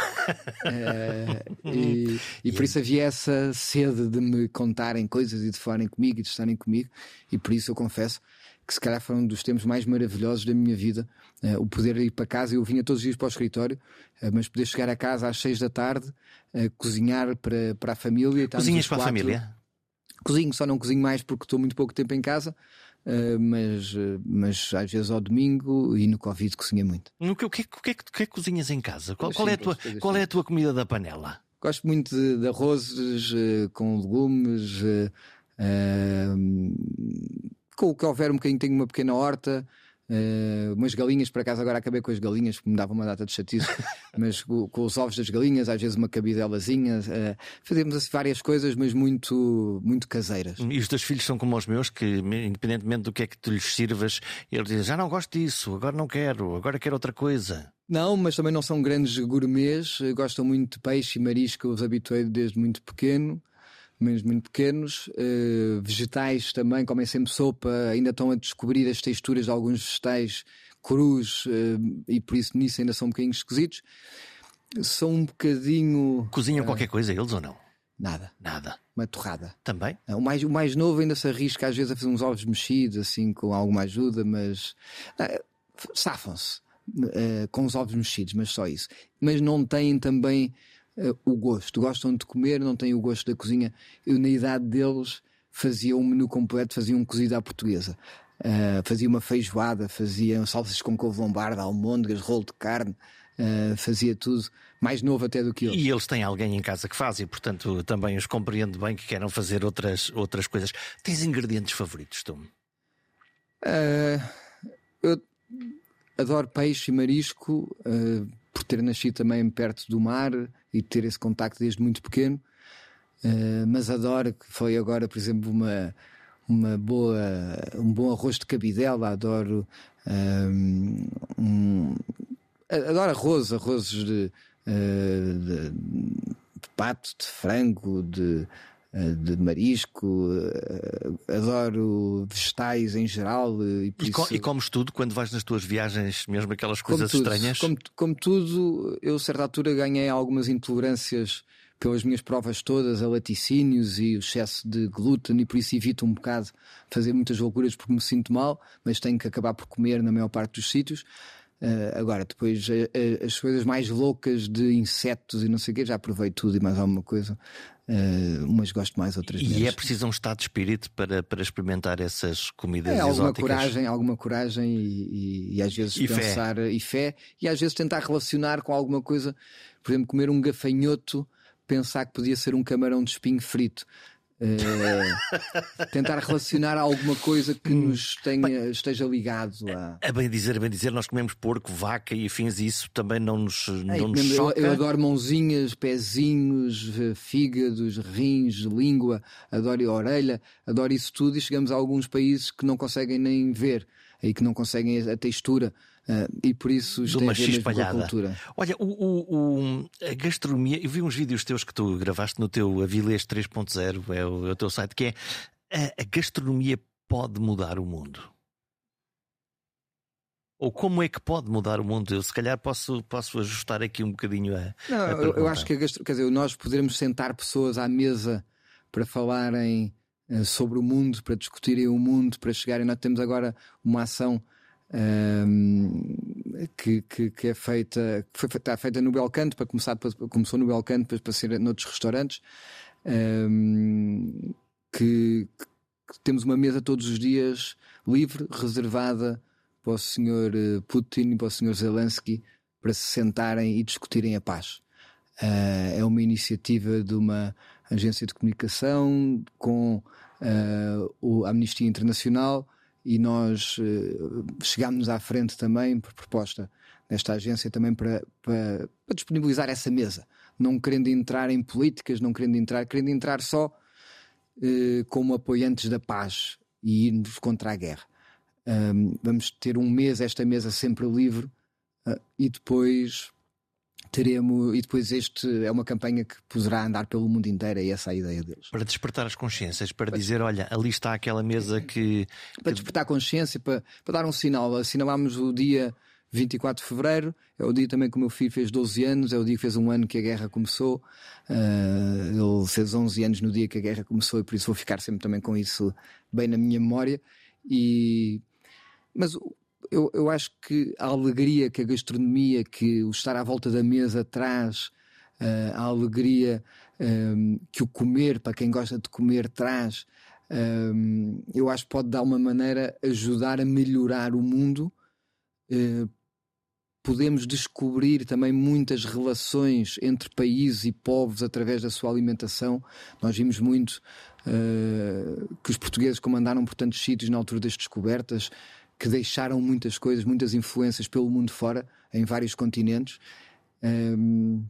é, e, e, por isso havia essa sede de me contarem coisas e de falarem comigo e de estarem comigo, e por isso eu confesso que se calhar foi um dos tempos mais maravilhosos da minha vida. Uh, o poder ir para casa, eu vinha todos os dias para o escritório, uh, mas poder chegar a casa às seis da tarde, uh, cozinhar para, para a família. Cozinhas para a família? Cozinho, só não cozinho mais porque estou muito pouco tempo em casa. Uh, mas, uh, mas às vezes ao domingo e no Covid cozinha muito. O que, o que, o que, é que, o que é que cozinhas em casa? Qual, qual, é a tua, qual é a tua comida da panela? Gosto muito de, de arrozes uh, com legumes, com o que houver um bocadinho, tenho uma pequena horta. Uh, umas galinhas, por acaso agora acabei com as galinhas, porque me dava uma data de chatice, mas com, com, os ovos das galinhas, às vezes uma cabidelazinha. Uh, fazemos assim várias coisas, mas muito, muito caseiras. E os teus filhos são como os meus, que independentemente do que é que tu lhes sirvas, eles dizem: já não gosto disso, agora não quero, agora quero outra coisa. Não, mas também não são grandes gourmets, gostam muito de peixe e marisco, os habituei desde muito pequeno menos muito pequenos. Uh, vegetais também, comem sempre sopa, ainda estão a descobrir as texturas de alguns vegetais crus uh, e por isso nisso ainda são um bocadinho esquisitos. São um bocadinho. Cozinham uh, qualquer coisa eles ou não? Nada. Nada. Uma torrada. Também? O mais, o mais novo ainda se arrisca às vezes a fazer uns ovos mexidos, assim, com alguma ajuda, mas. Safam-se. com os ovos mexidos, mas só isso. Mas não têm também uh, o gosto. Gostam de comer, não têm o gosto da cozinha. Eu, na idade deles, fazia um menu completo, fazia um cozido à portuguesa. Uh, fazia uma feijoada, fazia salsas com couve lombarda, almôndegas, rolo de carne, uh, fazia tudo, mais novo até do que eu. E eles têm alguém em casa que faz e, portanto, também os compreendo bem que queiram fazer outras, outras coisas. Tens ingredientes favoritos, tu? Uh, eu adoro peixe e marisco, por ter nascido também perto do mar e ter esse contacto desde muito pequeno. Uh, mas adoro que foi agora, por exemplo, uma, uma boa, um bom arroz de cabidela, adoro um, um, adoro arroz, arrozes de, uh, de, de, pato, de frango, de, de marisco, adoro vegetais em geral. E, e, isso... e, comes tudo quando vais nas tuas viagens, mesmo aquelas coisas como estranhas? Como, como tudo, eu a certa altura ganhei algumas intolerâncias pelas minhas provas todas a laticínios e o excesso de glúten e por isso evito um bocado fazer muitas loucuras porque me sinto mal, mas tenho que acabar por comer na maior parte dos sítios. Uh, agora, depois uh, as coisas mais loucas de insetos e não sei o quê, já provei tudo e mais alguma coisa. Uh, umas gosto mais, outras menos. E é preciso um estado de espírito para, para experimentar essas comidas é, alguma exóticas. coragem, alguma coragem e, e, e às vezes e pensar fé. e fé e às vezes tentar relacionar com alguma coisa, por exemplo, comer um gafanhoto pensar que podia ser um camarão de espinho frito. Uh, tentar relacionar alguma coisa que hum. nos tenha, esteja ligado a. A bem dizer, a bem dizer, nós comemos porco, vaca e afins, e isso também não nos, não nos choca. Eu, eu, adoro mãozinhas, pezinhos, fígados, rins, língua, adoro a orelha, adoro isso tudo. E chegamos a alguns países que não conseguem nem ver, e que não conseguem a textura. Uh, e por isso de uma cultura. Olha, o, o, o, a gastronomia, eu vi uns vídeos teus que tu gravaste no teu Avilés 3.0, é o, é o teu site, que é a, a gastronomia pode mudar o mundo. Ou como é que pode mudar o mundo? Eu se calhar posso, posso ajustar aqui um bocadinho a. Não, a eu, eu, acho que a gastro... quer dizer, nós poderemos sentar pessoas à mesa para falarem uh, sobre o mundo, para discutirem o mundo, para chegarem. Nós temos agora uma ação um, que, que, que, é feita, que foi, está feita no Belcanto, para começar, começou no Belcanto, depois para ser noutros restaurantes, um, que, que, temos uma mesa todos os dias livre, reservada para o Sr. Eh, Putin e para o Sr. Zelensky para se sentarem e discutirem a paz. Uh, é uma iniciativa de uma agência de comunicação com uh, a Amnistia Internacional e nós uh, chegámos à frente também por proposta desta agência também para, para, para, disponibilizar essa mesa, não querendo entrar em políticas, não querendo entrar, querendo entrar só uh, como apoiantes da paz e irmos contra a guerra. Um, vamos ter um mês, esta mesa sempre livre, uh, e depois teremos e depois este é uma campanha que poderá andar pelo mundo inteiro, é essa a ideia deles. Para despertar as consciências, para dizer, olha, ali está aquela mesa que. Para despertar a consciência, para, para dar um sinal. Assinalámos o dia 24 de Fevereiro, é o dia também que o meu filho fez 12 anos, é o dia que fez um ano que a guerra começou. Uh, ele fez 11 anos no dia que a guerra começou e por isso vou ficar sempre também com isso bem na minha memória. E... Mas eu, eu acho que a alegria que a gastronomia, que o estar à volta da mesa traz, uh, a alegria um, que o comer, para quem gosta de comer, traz, um, eu acho que pode, de alguma maneira, ajudar a melhorar o mundo. Uh, podemos descobrir também muitas relações entre países e povos através da sua alimentação. Nós vimos muito uh, que os portugueses comandaram por tantos sítios na altura das descobertas, que deixaram muitas coisas, muitas influências pelo mundo fora, em vários continentes. Um,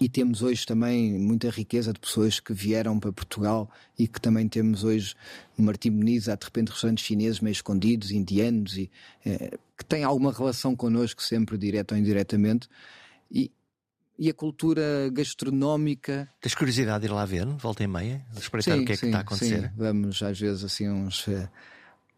e temos hoje também muita riqueza de pessoas que vieram para Portugal e que também temos hoje no Martim Muniz, há de repente restaurantes chineses meio escondidos, indianos, e, é, que têm alguma relação connosco, sempre direto ou indiretamente. E, e a cultura gastronómica. Tens curiosidade de ir lá ver, volta e meia? Espreitar sim, o que é sim, que está a acontecer? Sim. Vamos às vezes assim uns, uh,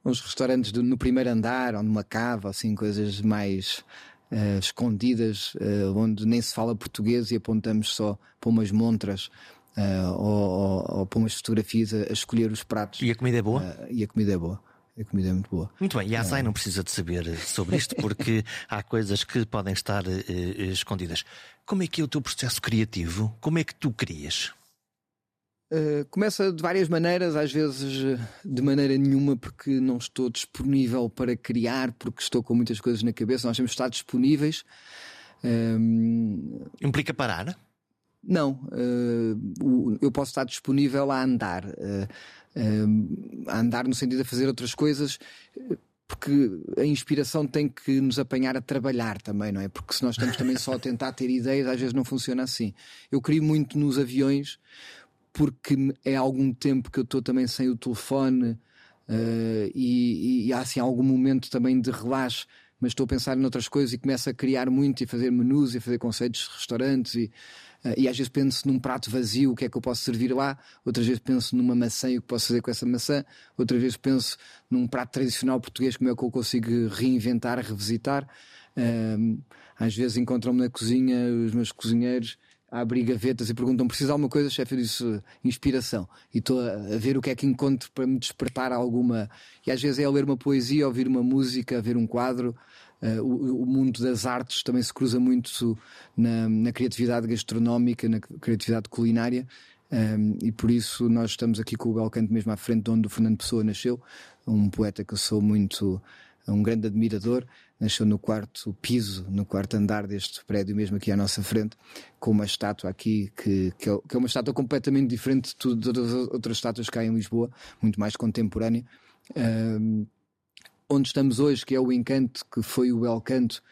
uns restaurantes do, no primeiro andar ou numa cava, assim, coisas mais uh, escondidas, uh, onde nem se fala português e apontamos só para umas montras uh, ou, ou, ou, para umas fotografias a, a, escolher os pratos. E a comida é boa? e a comida é boa. A comida é muito boa. Muito bem, e a Azai não precisa de saber sobre isto porque há coisas que podem estar escondidas. Como é que é o teu processo criativo? Como é que tu crias? Uh, começa de várias maneiras, às vezes eh, de maneira nenhuma, porque não estou disponível para criar, porque estou com muitas coisas na cabeça. Nós temos de estar disponíveis. Um... Implica parar? Não, uh, eu posso estar disponível a andar, uh, a andar no sentido de fazer outras coisas, porque a inspiração tem que nos apanhar a trabalhar também, não é? Porque se nós estamos também só a tentar ter ideias, às vezes não funciona assim. Eu crio muito nos aviões porque é algum tempo que eu estou também sem o telefone uh, e, e, há assim algum momento também de relaxo, mas estou a pensar em outras coisas e começo a criar muito e fazer menus e fazer conceitos de restaurantes e, uh, e às vezes penso num prato vazio, o que é que eu posso servir lá, outras vezes penso numa maçã e o que posso fazer com essa maçã, outras vezes penso num prato tradicional português, como é que eu consigo reinventar, revisitar. Uh, às vezes encontram-me na cozinha os meus cozinheiros abrir gavetas e perguntam: precisa de alguma coisa, chefe? Eu disse: inspiração. E estou a, ver o que é que encontro para me despertar alguma. E às vezes é ler uma poesia, ouvir uma música, ver um quadro. Uh, o, o, mundo das artes também se cruza muito na, na criatividade gastronómica, na criatividade culinária. Um, ehm, e por isso nós estamos aqui com o Belcanto mesmo à frente de onde o Fernando Pessoa nasceu, um poeta que eu sou muito um grande admirador nasceu no quarto piso, no quarto andar deste prédio, mesmo aqui à nossa frente, com uma estátua aqui que, que, é, é uma estátua completamente diferente de todas as outras estátuas que há em Lisboa, muito mais contemporânea. Um, onde estamos hoje, que é o Encanto, que foi o El Canto,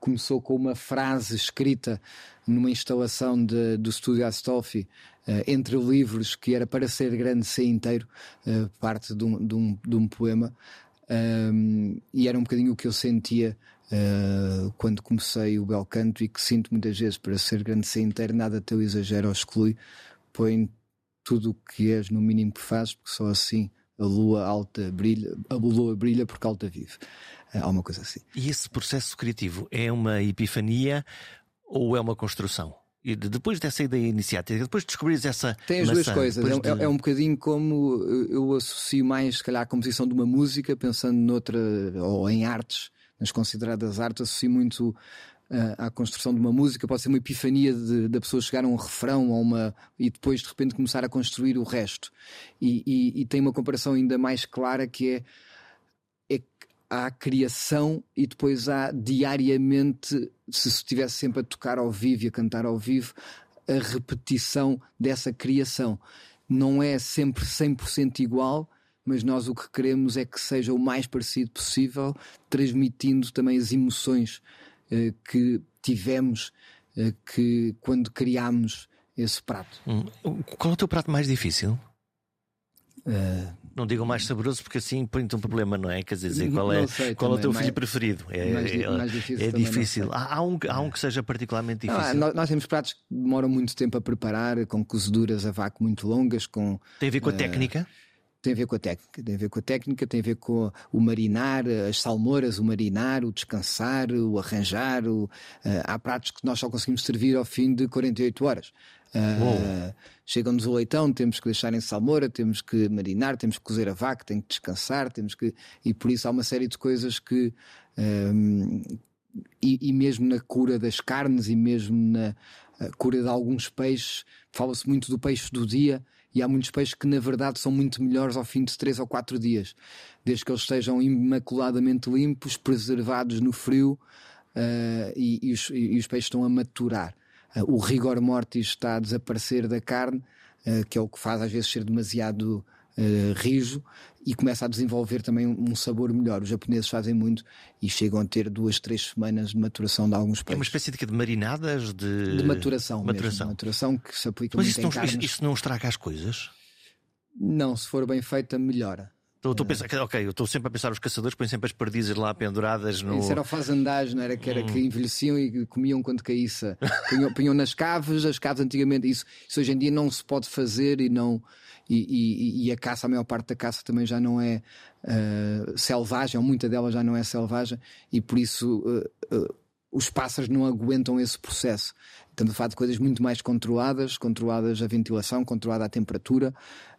começou com uma frase escrita numa instalação de, do estúdio Astolfi, uh, entre livros, que era para ser grande ser inteiro, uh, parte de um, de um, de um poema. Um, e era um bocadinho o que eu sentia uh, quando comecei o bel canto e que sinto muitas vezes para ser grande ser inteiro, nada teu exagero ou exclui, põe tudo o que és no mínimo que fazes, porque só assim a lua alta brilha, a lua brilha porque alta vive. Há uma coisa assim. E esse processo criativo é uma epifania ou é uma construção? E depois dessa ideia iniciática, depois de descobrires essa. Tem as maçã, duas coisas. É, de... é, um bocadinho como eu associo mais, se calhar, a composição de uma música, pensando noutra, ou em artes, nas consideradas artes, associo muito uh, à construção de uma música. Pode ser uma epifania de, da pessoa chegar a um refrão ou uma, e depois, de repente, começar a construir o resto. E, e, e tem uma comparação ainda mais clara que é há criação e depois há diariamente, se estivesse sempre a tocar ao vivo e a cantar ao vivo, a repetição dessa criação. Não é sempre 100% igual, mas nós o que queremos é que seja o mais parecido possível, transmitindo também as emoções eh, que tivemos eh, que quando criámos esse prato. Hum. Qual é o teu prato mais difícil? Uh, não digam mais saboroso porque assim põe-te um problema, não é? Quer dizer, qual é, sei, qual é o teu filho preferido? É, mais, é, mais difícil. É difícil. Há, há, um, há um que seja particularmente difícil. Não, nós, temos pratos que demoram muito tempo a preparar, com cozeduras a vácuo muito longas. Com, Tem a ver com a uh, técnica? Tem a ver com a técnica, tem a ver com a técnica, tem a ver com o marinar, as salmouras, o marinar, o descansar, o arranjar. O, uh, há pratos que nós só conseguimos servir ao fim de 48 horas. Uh, Chegam-nos o leitão, temos que deixar em salmoura, temos que marinar, temos que cozer a vaca, tem que descansar, temos que. E por isso há uma série de coisas que. E, e, mesmo na cura das carnes e mesmo na, a cura de alguns peixes. Fala-se muito do peixe do dia e há muitos peixes que, na verdade, são muito melhores ao fim de 3 ou 4 dias, desde que eles estejam imaculadamente limpos, preservados no frio uh, e, e, os, e, os, peixes estão a maturar. Uh, o rigor mortis está a desaparecer da carne, uh, que é o que faz às vezes ser demasiado rijo e começa a desenvolver também um sabor melhor. Os japoneses fazem muito e chegam a ter duas, três semanas de maturação de alguns peixes. É uma espécie de, de marinadas de, de maturação, maturação. Mesmo, maturação que se aplica Mas muito isso não, isso não estraga as coisas? Não, se for bem feita, melhora. Estou, estou a pensar, ok, eu estou sempre a pensar, os caçadores põem sempre as perdizes lá penduradas no. Isso era o fazendagem, não era? Que era hum. que envelheciam e comiam quando caísse. punham, punham, nas caves, as caves antigamente, isso, isso hoje em dia não se pode fazer e não. E, e, e a caça, a maior parte da caça também já não é uh, selvagem, ou muita dela já não é selvagem, e por isso uh, uh, os pássaros não aguentam esse processo. Estamos a falar de coisas muito mais controladas, controladas a ventilação, controlada a temperatura,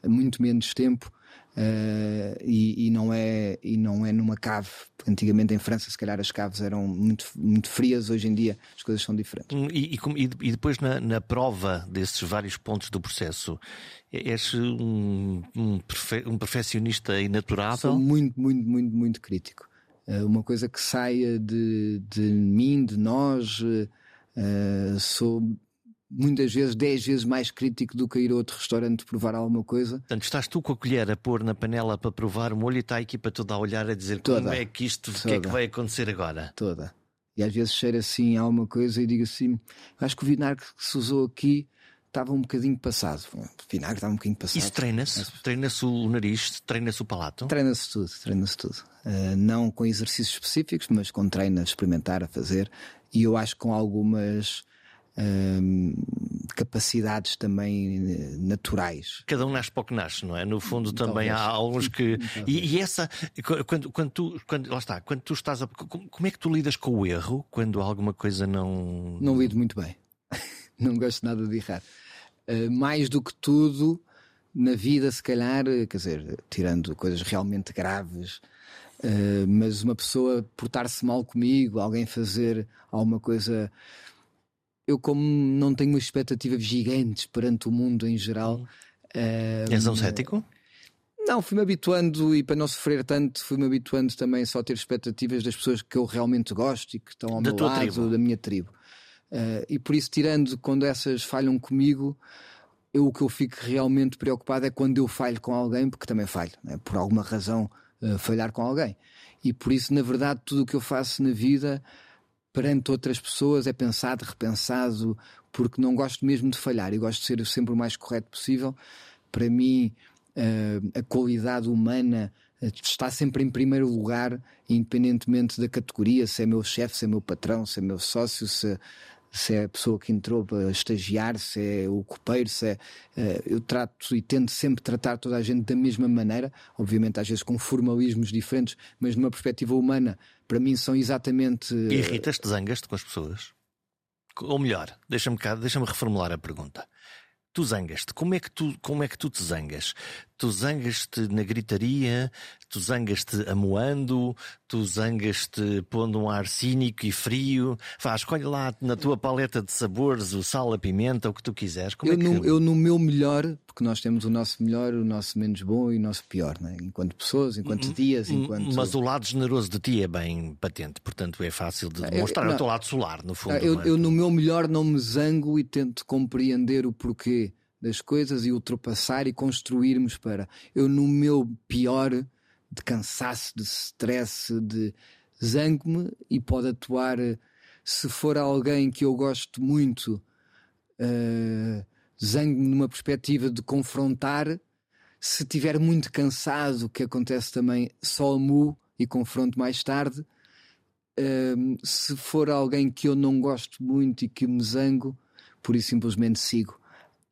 muito menos tempo. Uh, e, e, não é, e não é numa cave. Antigamente em França, se calhar, as caves eram muito, muito frias, hoje em dia as coisas são diferentes. Hum, e, e, e depois, na, na, prova desses vários pontos do processo, és um, um, perfe, um perfeccionista inaturável? Sou muito, muito, muito, muito crítico. Uh, uma coisa que saia de, de mim, de nós, uh, sou muitas vezes 10 vezes mais crítico do que ir a outro restaurante provar alguma coisa. Portanto, estás tu com a colher a pôr na panela para provar o molho e está a equipa toda a olhar a dizer toda, como é que isto, o que é que vai acontecer agora? Toda. E às vezes cheira assim a alguma coisa e digo assim: acho que o vinagre que se usou aqui estava um bocadinho passado. O vinagre estava um bocadinho passado. Isso treina-se? Treina-se o nariz? Treina-se o palato? Treina-se tudo, treina-se tudo. Uh, não com exercícios específicos, mas com treino a experimentar, a fazer. E eu acho que com algumas capacidades também eh, naturais. Cada um nasce para o que nasce, não é? No fundo também Talvez. há alguns que. E, e, essa, quando, quando tu, quando, lá está, quando tu estás a. Como é que tu lidas com o erro quando alguma coisa não. Não lido muito bem. não gosto nada de errar. Uh, mais do que tudo, na vida, se calhar, eh, quer dizer, tirando coisas realmente graves, uh, mas uma pessoa portar-se mal comigo, alguém fazer alguma coisa eu, como não tenho expectativas gigantes perante o mundo em geral. Uh, És um cético? Não, fui-me habituando e para não sofrer tanto, fui-me habituando também só a ter expectativas das pessoas que eu realmente gosto e que estão ao da meu lado, tribo. da minha tribo. Uh, e por isso, tirando quando essas falham comigo, eu, o que eu fico realmente preocupado é quando eu falho com alguém, porque também falho, né? por alguma razão, uh, falhar com alguém. E por isso, na verdade, tudo o que eu faço na vida perante outras pessoas é pensado, repensado, porque não gosto mesmo de falhar e gosto de ser sempre o mais correto possível. Para mim, eh, a qualidade humana eh, está sempre em primeiro lugar, independentemente da categoria, se é meu chefe, se é meu patrão, se é meu sócio, se, se é a pessoa que entrou para estagiar, se é o copeiro, se é. Uh, eu trato e tento sempre tratar toda a gente da mesma maneira, obviamente às vezes com formalismos diferentes, mas numa perspectiva humana, para mim são exatamente. Uh... Irritas-te, zangas-te com as pessoas? Ou melhor, deixa-me deixa reformular a pergunta. Tu zangas-te. Como, é que tu, como é que tu te zangas? Tu zangas-te na gritaria, tu zangas-te amoando, tu zangas-te pondo um ar cínico e frio. Vá, escolhe lá na tua paleta de sabores o sal, a pimenta, o que tu quiseres. Como eu, é que... no, eu no meu melhor, porque nós temos o nosso melhor, o nosso menos bom e o nosso pior, né? enquanto pessoas, enquanto hum, dias, hum, enquanto. Mas o lado generoso de ti é bem patente, portanto é fácil de mostrar o teu lado solar, no fundo. Eu, é? eu no meu melhor não me zango e tento compreender o porquê das coisas e ultrapassar e construirmos para. Eu, no meu pior, de cansaço, de stress, de zango-me e pode atuar. Se for alguém que eu gosto muito, uh, zango-me numa perspectiva de confrontar. Se tiver muito cansado, que acontece também, só amo e confronto mais tarde. Uh, se for alguém que eu não gosto muito e que me zango, por isso simplesmente sigo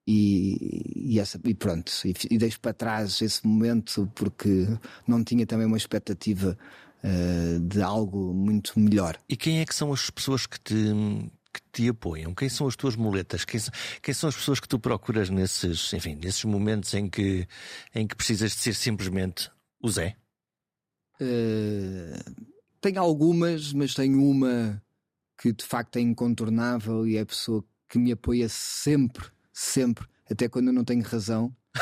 e, e, essa, e pronto, e, e, deixo para trás esse momento porque não tinha também uma expectativa uh, de algo muito melhor. E quem é que são as pessoas que te, que te apoiam? Quem são as tuas muletas? Quem, quem, são as pessoas que tu procuras nesses, enfim, nesses momentos em que, em que precisas de ser simplesmente o Zé? Uh, tenho algumas, mas tenho uma que de facto é incontornável e é a pessoa que me apoia sempre, sempre, até quando eu não tenho razão. uh,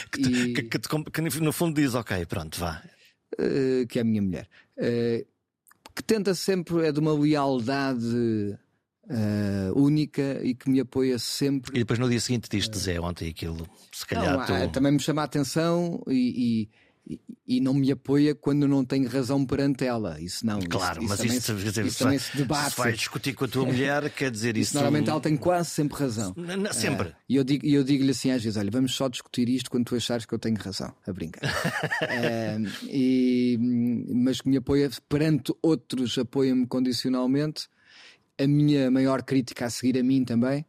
que, e... que, que, que, no fundo diz: Ok, pronto, vá. Uh, que é a minha mulher. Uh, que tenta sempre, é de uma lealdade única e que me apoia sempre. E depois no dia seguinte diz-te, Zé, ontem aquilo, se calhar. Não, tu... Também me chama a atenção e, e e, não me apoia quando não tenho razão perante ela. Isso não. Claro, isso, mas isso, isso, dizer, isso também se debate. Se vai discutir com a tua mulher, quer dizer isso. Normalmente ela tem quase sempre razão. Não, sempre. Uh, e eu digo-lhe digo assim às vezes: olha, vamos só discutir isto quando tu achares que eu tenho razão. A brincar. uh, e, mas que me apoia perante outros, apoia-me condicionalmente. A minha maior crítica a seguir a mim também.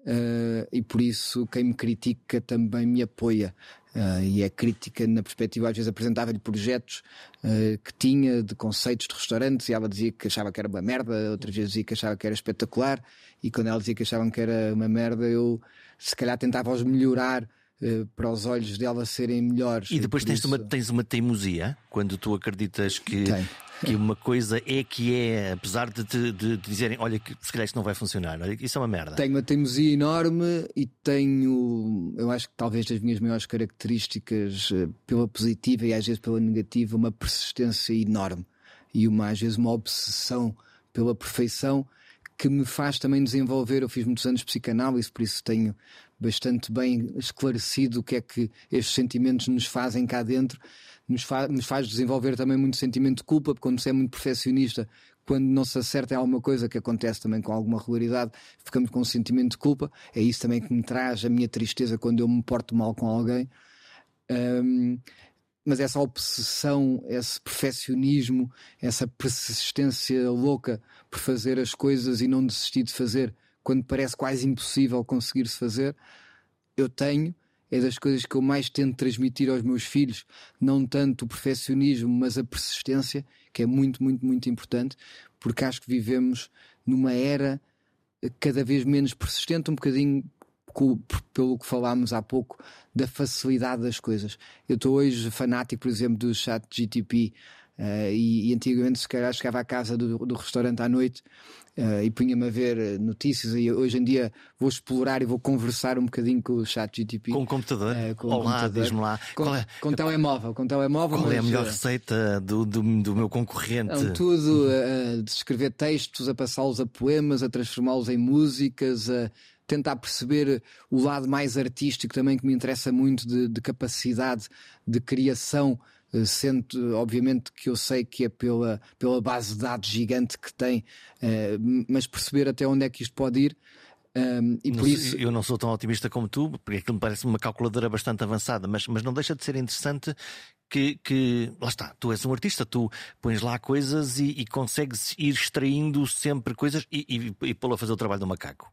Uh, e por isso quem me critica também me apoia. Uh, e é crítica na perspectiva, às vezes apresentava-lhe projetos uh, que tinha de conceitos de restaurantes e ela dizia que achava que era uma merda, outras vezes dizia que achava que era espetacular, e quando ela dizia que achavam que era uma merda, eu se calhar tentava-os melhorar uh, para os olhos dela serem melhores. E depois tens, isso... uma, tens uma teimosia quando tu acreditas que, Tem que uma coisa é que é, apesar de, de, de dizerem, olha, que se calhar isto não vai funcionar, olha, isso é uma merda. Tenho uma teimosia enorme e tenho, eu acho que talvez das minhas maiores características, eh, pela positiva e às vezes pela negativa, uma persistência enorme e uma, às vezes uma obsessão pela perfeição que me faz também desenvolver. Eu fiz muitos anos de psicanálise, por isso tenho bastante bem esclarecido o que é que estes sentimentos nos fazem cá dentro nos, fa nos faz desenvolver também muito sentimento de culpa, porque quando você é muito perfeccionista, quando não se acerta em alguma coisa, que acontece também com alguma regularidade, ficamos com um sentimento de culpa. É isso também que me traz a minha tristeza quando eu me porto mal com alguém. Um, mas essa obsessão, esse perfeccionismo, essa persistência louca por fazer as coisas e não desistir de fazer quando parece quase impossível conseguir-se fazer, eu tenho é das coisas que eu mais tento transmitir aos meus filhos, não tanto o perfeccionismo, mas a persistência, que é muito, muito, muito importante, porque acho que vivemos numa era cada vez menos persistente, um bocadinho pelo que falámos há pouco da facilidade das coisas. Eu estou hoje fanático, por exemplo, do chat GTP. Uh, e, e, antigamente, se calhar, chegava à casa do, do restaurante à noite uh, e punha-me a ver eh, notícias. E hoje em dia vou explorar e vou conversar um bocadinho com o chat GTP. Com o computador? Uh, com Olá, diz-me lá. Com, é, com telemóvel. Com telemóvel qual mas, é a melhor receita do, do, do meu concorrente? Não, tudo. De escrever textos, a passá-los a poemas, a transformá-los em músicas, a tentar perceber o lado mais artístico também que me interessa muito de, de capacidade de criação sendo obviamente que eu sei que é pela, pela base de dados gigante que tem, uh, mas perceber até onde é que isto pode ir. Um, ehm, e por isso... Eu não sou tão otimista como tu, porque aquilo me parece uma calculadora bastante avançada, mas, mas não deixa de ser interessante que, que, lá está, tu és um artista, tu pões lá coisas e, e consegues ir extraindo sempre coisas e, e, e pô-lo a fazer o trabalho do macaco.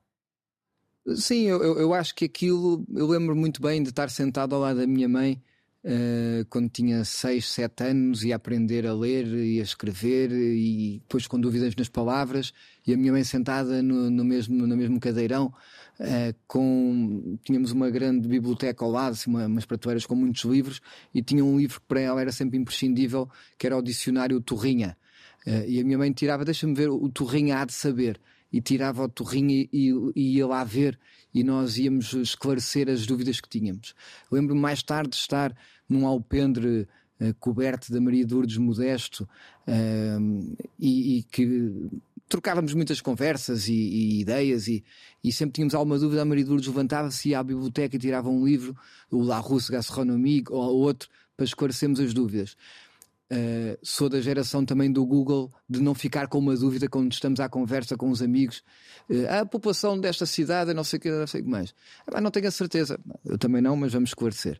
Sim, eu, eu acho que aquilo, eu lembro muito bem de estar sentado ao lado da minha mãe Uh, quando tinha 6, 7 anos, ia aprender a ler e a escrever, e depois com dúvidas nas palavras, e a minha mãe sentada no, no mesmo, no mesmo cadeirão, uh, com, tínhamos uma grande biblioteca ao lado, assim, uma, umas prateleiras com muitos livros, e tinha um livro que para ela era sempre imprescindível, que era o Dicionário Torrinha. Uh, e a minha mãe tirava, deixa-me ver, o Torrinha há de saber e tirava o torrinho e, e, e, ia lá ver e nós íamos esclarecer as dúvidas que tínhamos. Lembro-me mais tarde de estar num alpendre uh, coberto da Maria de Lourdes Modesto uh, e, e, que trocávamos muitas conversas e, ideias e, sempre tínhamos alguma dúvida. A Maria de Lourdes levantava-se, ia à biblioteca e tirava um livro, o La Russe Gastronomie ou outro, para esclarecermos as dúvidas. Uh, sou da geração também do Google de não ficar com uma dúvida quando estamos à conversa com os amigos. Uh, a população desta cidade, não sei o que, não sei o que mais. Ah, não tenho a certeza. Eu também não, mas vamos esclarecer.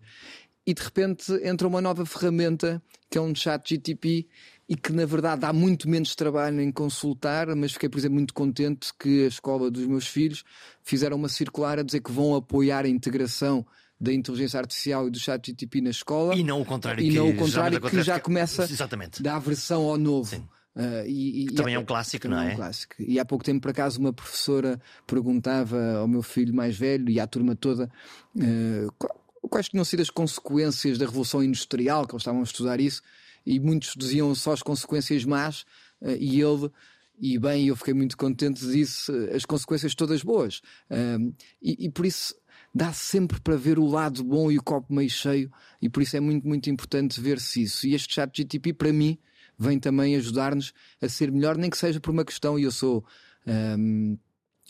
E de repente entra uma nova ferramenta que é um chat GTP e que na verdade dá muito menos trabalho em consultar, mas fiquei, por exemplo, muito contente que a escola dos meus filhos fizeram uma circular a dizer que vão apoiar a integração da inteligência artificial e do chat GTP na escola. E não o contrário, e não o contrário que já começa Exatamente. da aversão ao novo. Sim. Uh, e, e, também é um clássico, não é? é um clássico. E há pouco tempo, por acaso, uma professora perguntava ao meu filho mais velho e à turma toda uh, quais tinham sido as consequências da Revolução Industrial, que eles estavam a estudar isso, e muitos diziam só as consequências más, uh, e ele e bem, eu fiquei muito contente disso, as consequências todas boas. E, e, por isso dá sempre para ver o lado bom e o copo meio cheio, e por isso é muito, muito importante ver-se isso. E este chat GTP, para mim, vem também ajudar-nos a ser melhor, nem que seja por uma questão, e eu sou, um,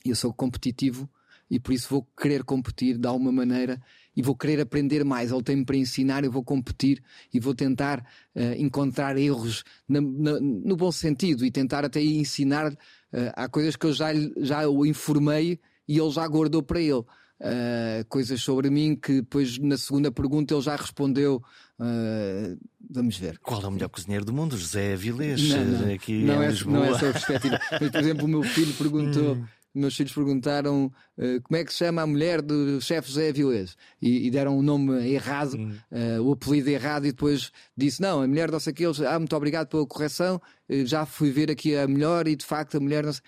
eu sou competitivo e por isso vou querer competir de alguma maneira e vou querer aprender mais. Ele tem-me para ensinar, eu vou competir e vou tentar uh, encontrar erros na, na, no bom sentido e tentar até ensinar. Uh, há coisas que eu já, já o informei e ele já guardou para ele. Uh, coisas sobre mim que depois na segunda pergunta ele já respondeu. Uh, vamos ver. Qual é o melhor cozinheiro do mundo? José Avilés, não, não, aqui não é, Não é essa a perspectiva. Mas, por exemplo, o meu filho perguntou. Hum meus filhos perguntaram uh, como é que se chama a mulher do chefe José Avilés e, e, deram o nome errado, uh, o apelido errado, e depois disse: Não, a mulher não sei aqueles, ah, muito obrigado pela correção, já fui ver aqui a melhor, e de facto a mulher não sei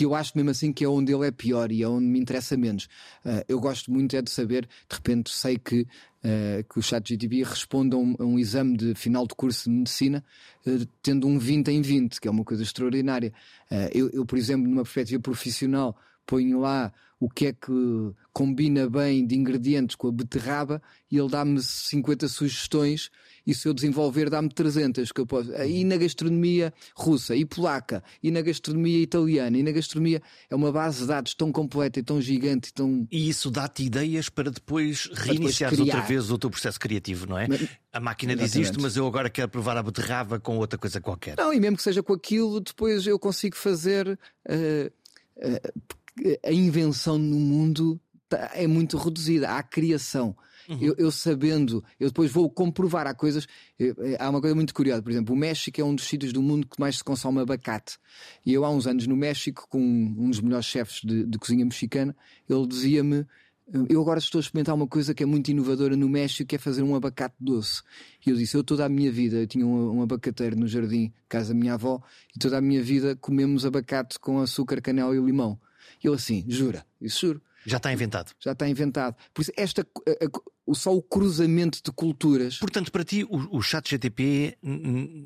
que eu acho mesmo assim que é onde ele é pior e é onde me interessa menos. Uh, eu gosto muito é de saber, de repente sei que, uh, que o ChatGTP responde a um, a um, exame de final de curso de medicina uh, tendo um 20 em 20, que é uma coisa extraordinária. Eu, eu, por exemplo, numa perspectiva profissional, ponho lá o que é que combina bem de ingredientes com a beterraba e ele dá-me 50 sugestões e se eu desenvolver dá-me 300 que eu posso. E na gastronomia russa e polaca e na gastronomia italiana e na gastronomia é uma base de dados tão completa e tão gigante e tão E isso dá-te ideias para depois reiniciar outra vez o teu processo criativo, não é? Mas, a máquina diz isto, mas eu agora quero provar a beterraba com outra coisa qualquer. Não, e mesmo que seja com aquilo, depois eu consigo fazer uh, uh, a invenção no mundo tá, é muito reduzida. Há criação. Uhum. Eu, eu, sabendo, eu depois vou comprovar. Há coisas. Eu, eh, há uma coisa muito curiosa. Por exemplo, o México é um dos sítios do mundo que mais se consome abacate. E eu, há uns anos, no México, com um dos melhores chefes de, de cozinha mexicana, ele dizia-me. Eu agora estou a experimentar uma coisa que é muito inovadora no México, que é fazer um abacate doce. E eu disse: Eu toda a minha vida, eu tinha um, um abacateiro no jardim, casa da minha avó, e toda a minha vida comemos abacate com açúcar, canela e limão. E eu assim, jura? Isso juro. Já está inventado. Já está inventado. Por isso, esta, a, a, só o cruzamento de culturas. Portanto, para ti, o, o chat GTP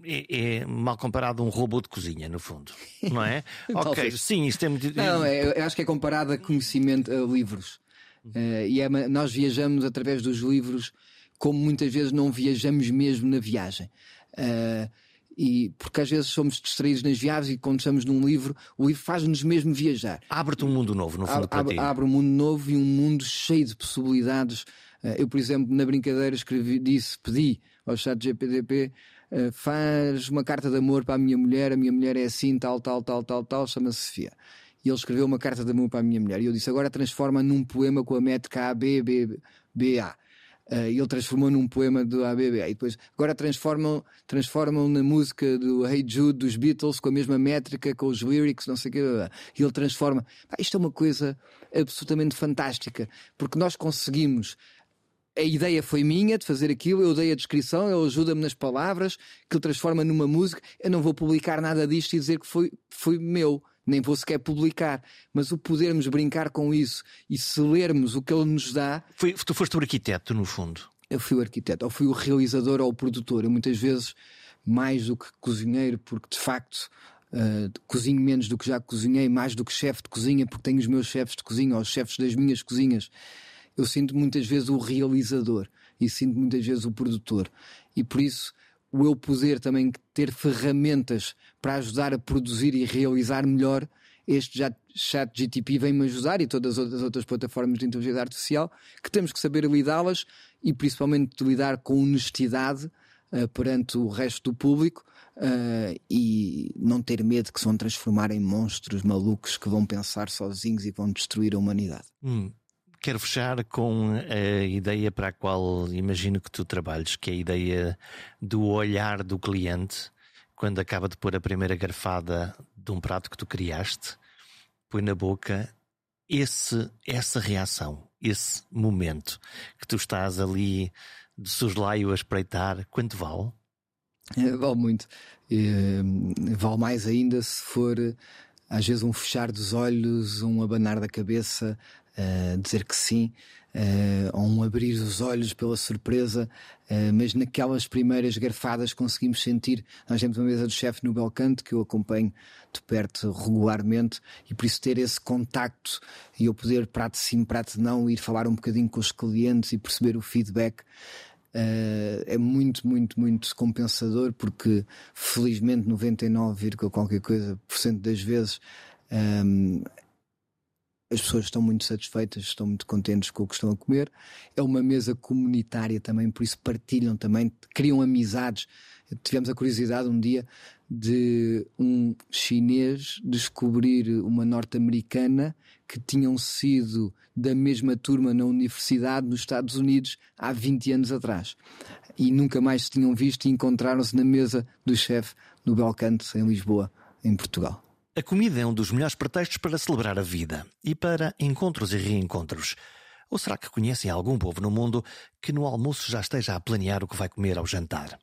é, é, mal comparado a um robô de cozinha, no fundo. Não é? ok, sim, isto é muito. Não, é, eu acho que é comparado a conhecimento, a livros. Uh, e é, nós viajamos através dos livros, como muitas vezes não viajamos mesmo na viagem. Uh, e porque às vezes somos distraídos nas viagens e quando estamos num livro, o livro faz-nos mesmo viajar. Abre-te um mundo novo, no fundo, abre, para abre um mundo novo e um mundo cheio de possibilidades. Eh, eu, por exemplo, na brincadeira escrevi, disse, pedi ao chat GPDP eh, faz uma carta de amor para a minha mulher, a minha mulher é assim, tal, tal, tal, tal, tal, chama-se Sofia. E ele escreveu uma carta de amor para a minha mulher. E eu disse, agora transforma num poema com a métrica A, B, B, B, A. Uh, ele transformou num poema do ABB. E depois, agora transformam, transformam na música do Hey Jude dos Beatles com a mesma métrica, com os lyrics, não sei o quê. E ele transforma. Isto é uma coisa absolutamente fantástica, porque nós conseguimos. A ideia foi minha de fazer aquilo, eu dei a descrição, ele ajuda-me nas palavras, que ele transforma numa música. Eu não vou publicar nada disto e dizer que foi, foi meu nem vou sequer publicar, mas o podermos brincar com isso e se lermos o que ele nos dá. Foi, tu foste o arquiteto, no fundo. Eu fui o arquiteto, ou fui o realizador ou o produtor. Eu muitas vezes, mais do que cozinheiro, porque de facto uh, cozinho menos do que já cozinhei, mais do que chefe de cozinha, porque tenho os meus chefes de cozinha, ou os chefes das minhas cozinhas. Eu sinto muitas vezes o realizador e sinto muitas vezes o produtor. E por isso o eu poder também ter ferramentas para ajudar a produzir e realizar melhor, este chat GTP vem-me ajudar e todas as outras plataformas de inteligência artificial que temos que saber lidá-las e principalmente lidar com honestidade uh, perante o resto do público uh, e não ter medo que se vão transformar em monstros malucos que vão pensar sozinhos e vão destruir a humanidade. Hum. Quero fechar com a ideia para a qual imagino que tu trabalhes, que é a ideia do olhar do cliente quando acaba de pôr a primeira garfada de um prato que tu criaste, põe na boca esse, essa reação, esse momento que tu estás ali de soslaio a espreitar, quanto vale? É, vale muito. É, vale mais ainda se for às vezes um fechar dos olhos, um abanar da cabeça, uh, dizer que sim, uh, ou um abrir os olhos pela surpresa, uh, mas naquelas primeiras garfadas conseguimos sentir. Nós temos uma mesa do chefe no Belcanto que eu acompanho de perto regularmente e por isso ter esse contacto e eu poder, prato sim, prato não, ir falar um bocadinho com os clientes e perceber o feedback. Uh, é muito, muito, muito compensador porque felizmente 99, qualquer coisa por cento das vezes um, as pessoas estão muito satisfeitas, estão muito contentes com o que estão a comer. É uma mesa comunitária também, por isso partilham também, criam amizades. Tivemos a curiosidade um dia de um chinês descobrir uma norte-americana que tinham sido da mesma turma na universidade nos Estados Unidos há 20 anos atrás. E nunca mais se tinham visto e encontraram-se na mesa do chefe no Belcanto, em Lisboa, em Portugal. A comida é um dos melhores pretextos para celebrar a vida e para encontros e reencontros. Ou será que conhecem algum povo no mundo que no almoço já esteja a planear o que vai comer ao jantar?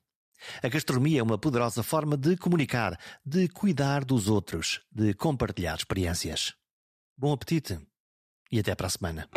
A gastronomia é uma poderosa forma de comunicar, de cuidar dos outros, de compartilhar experiências. Bom apetite e até para a semana.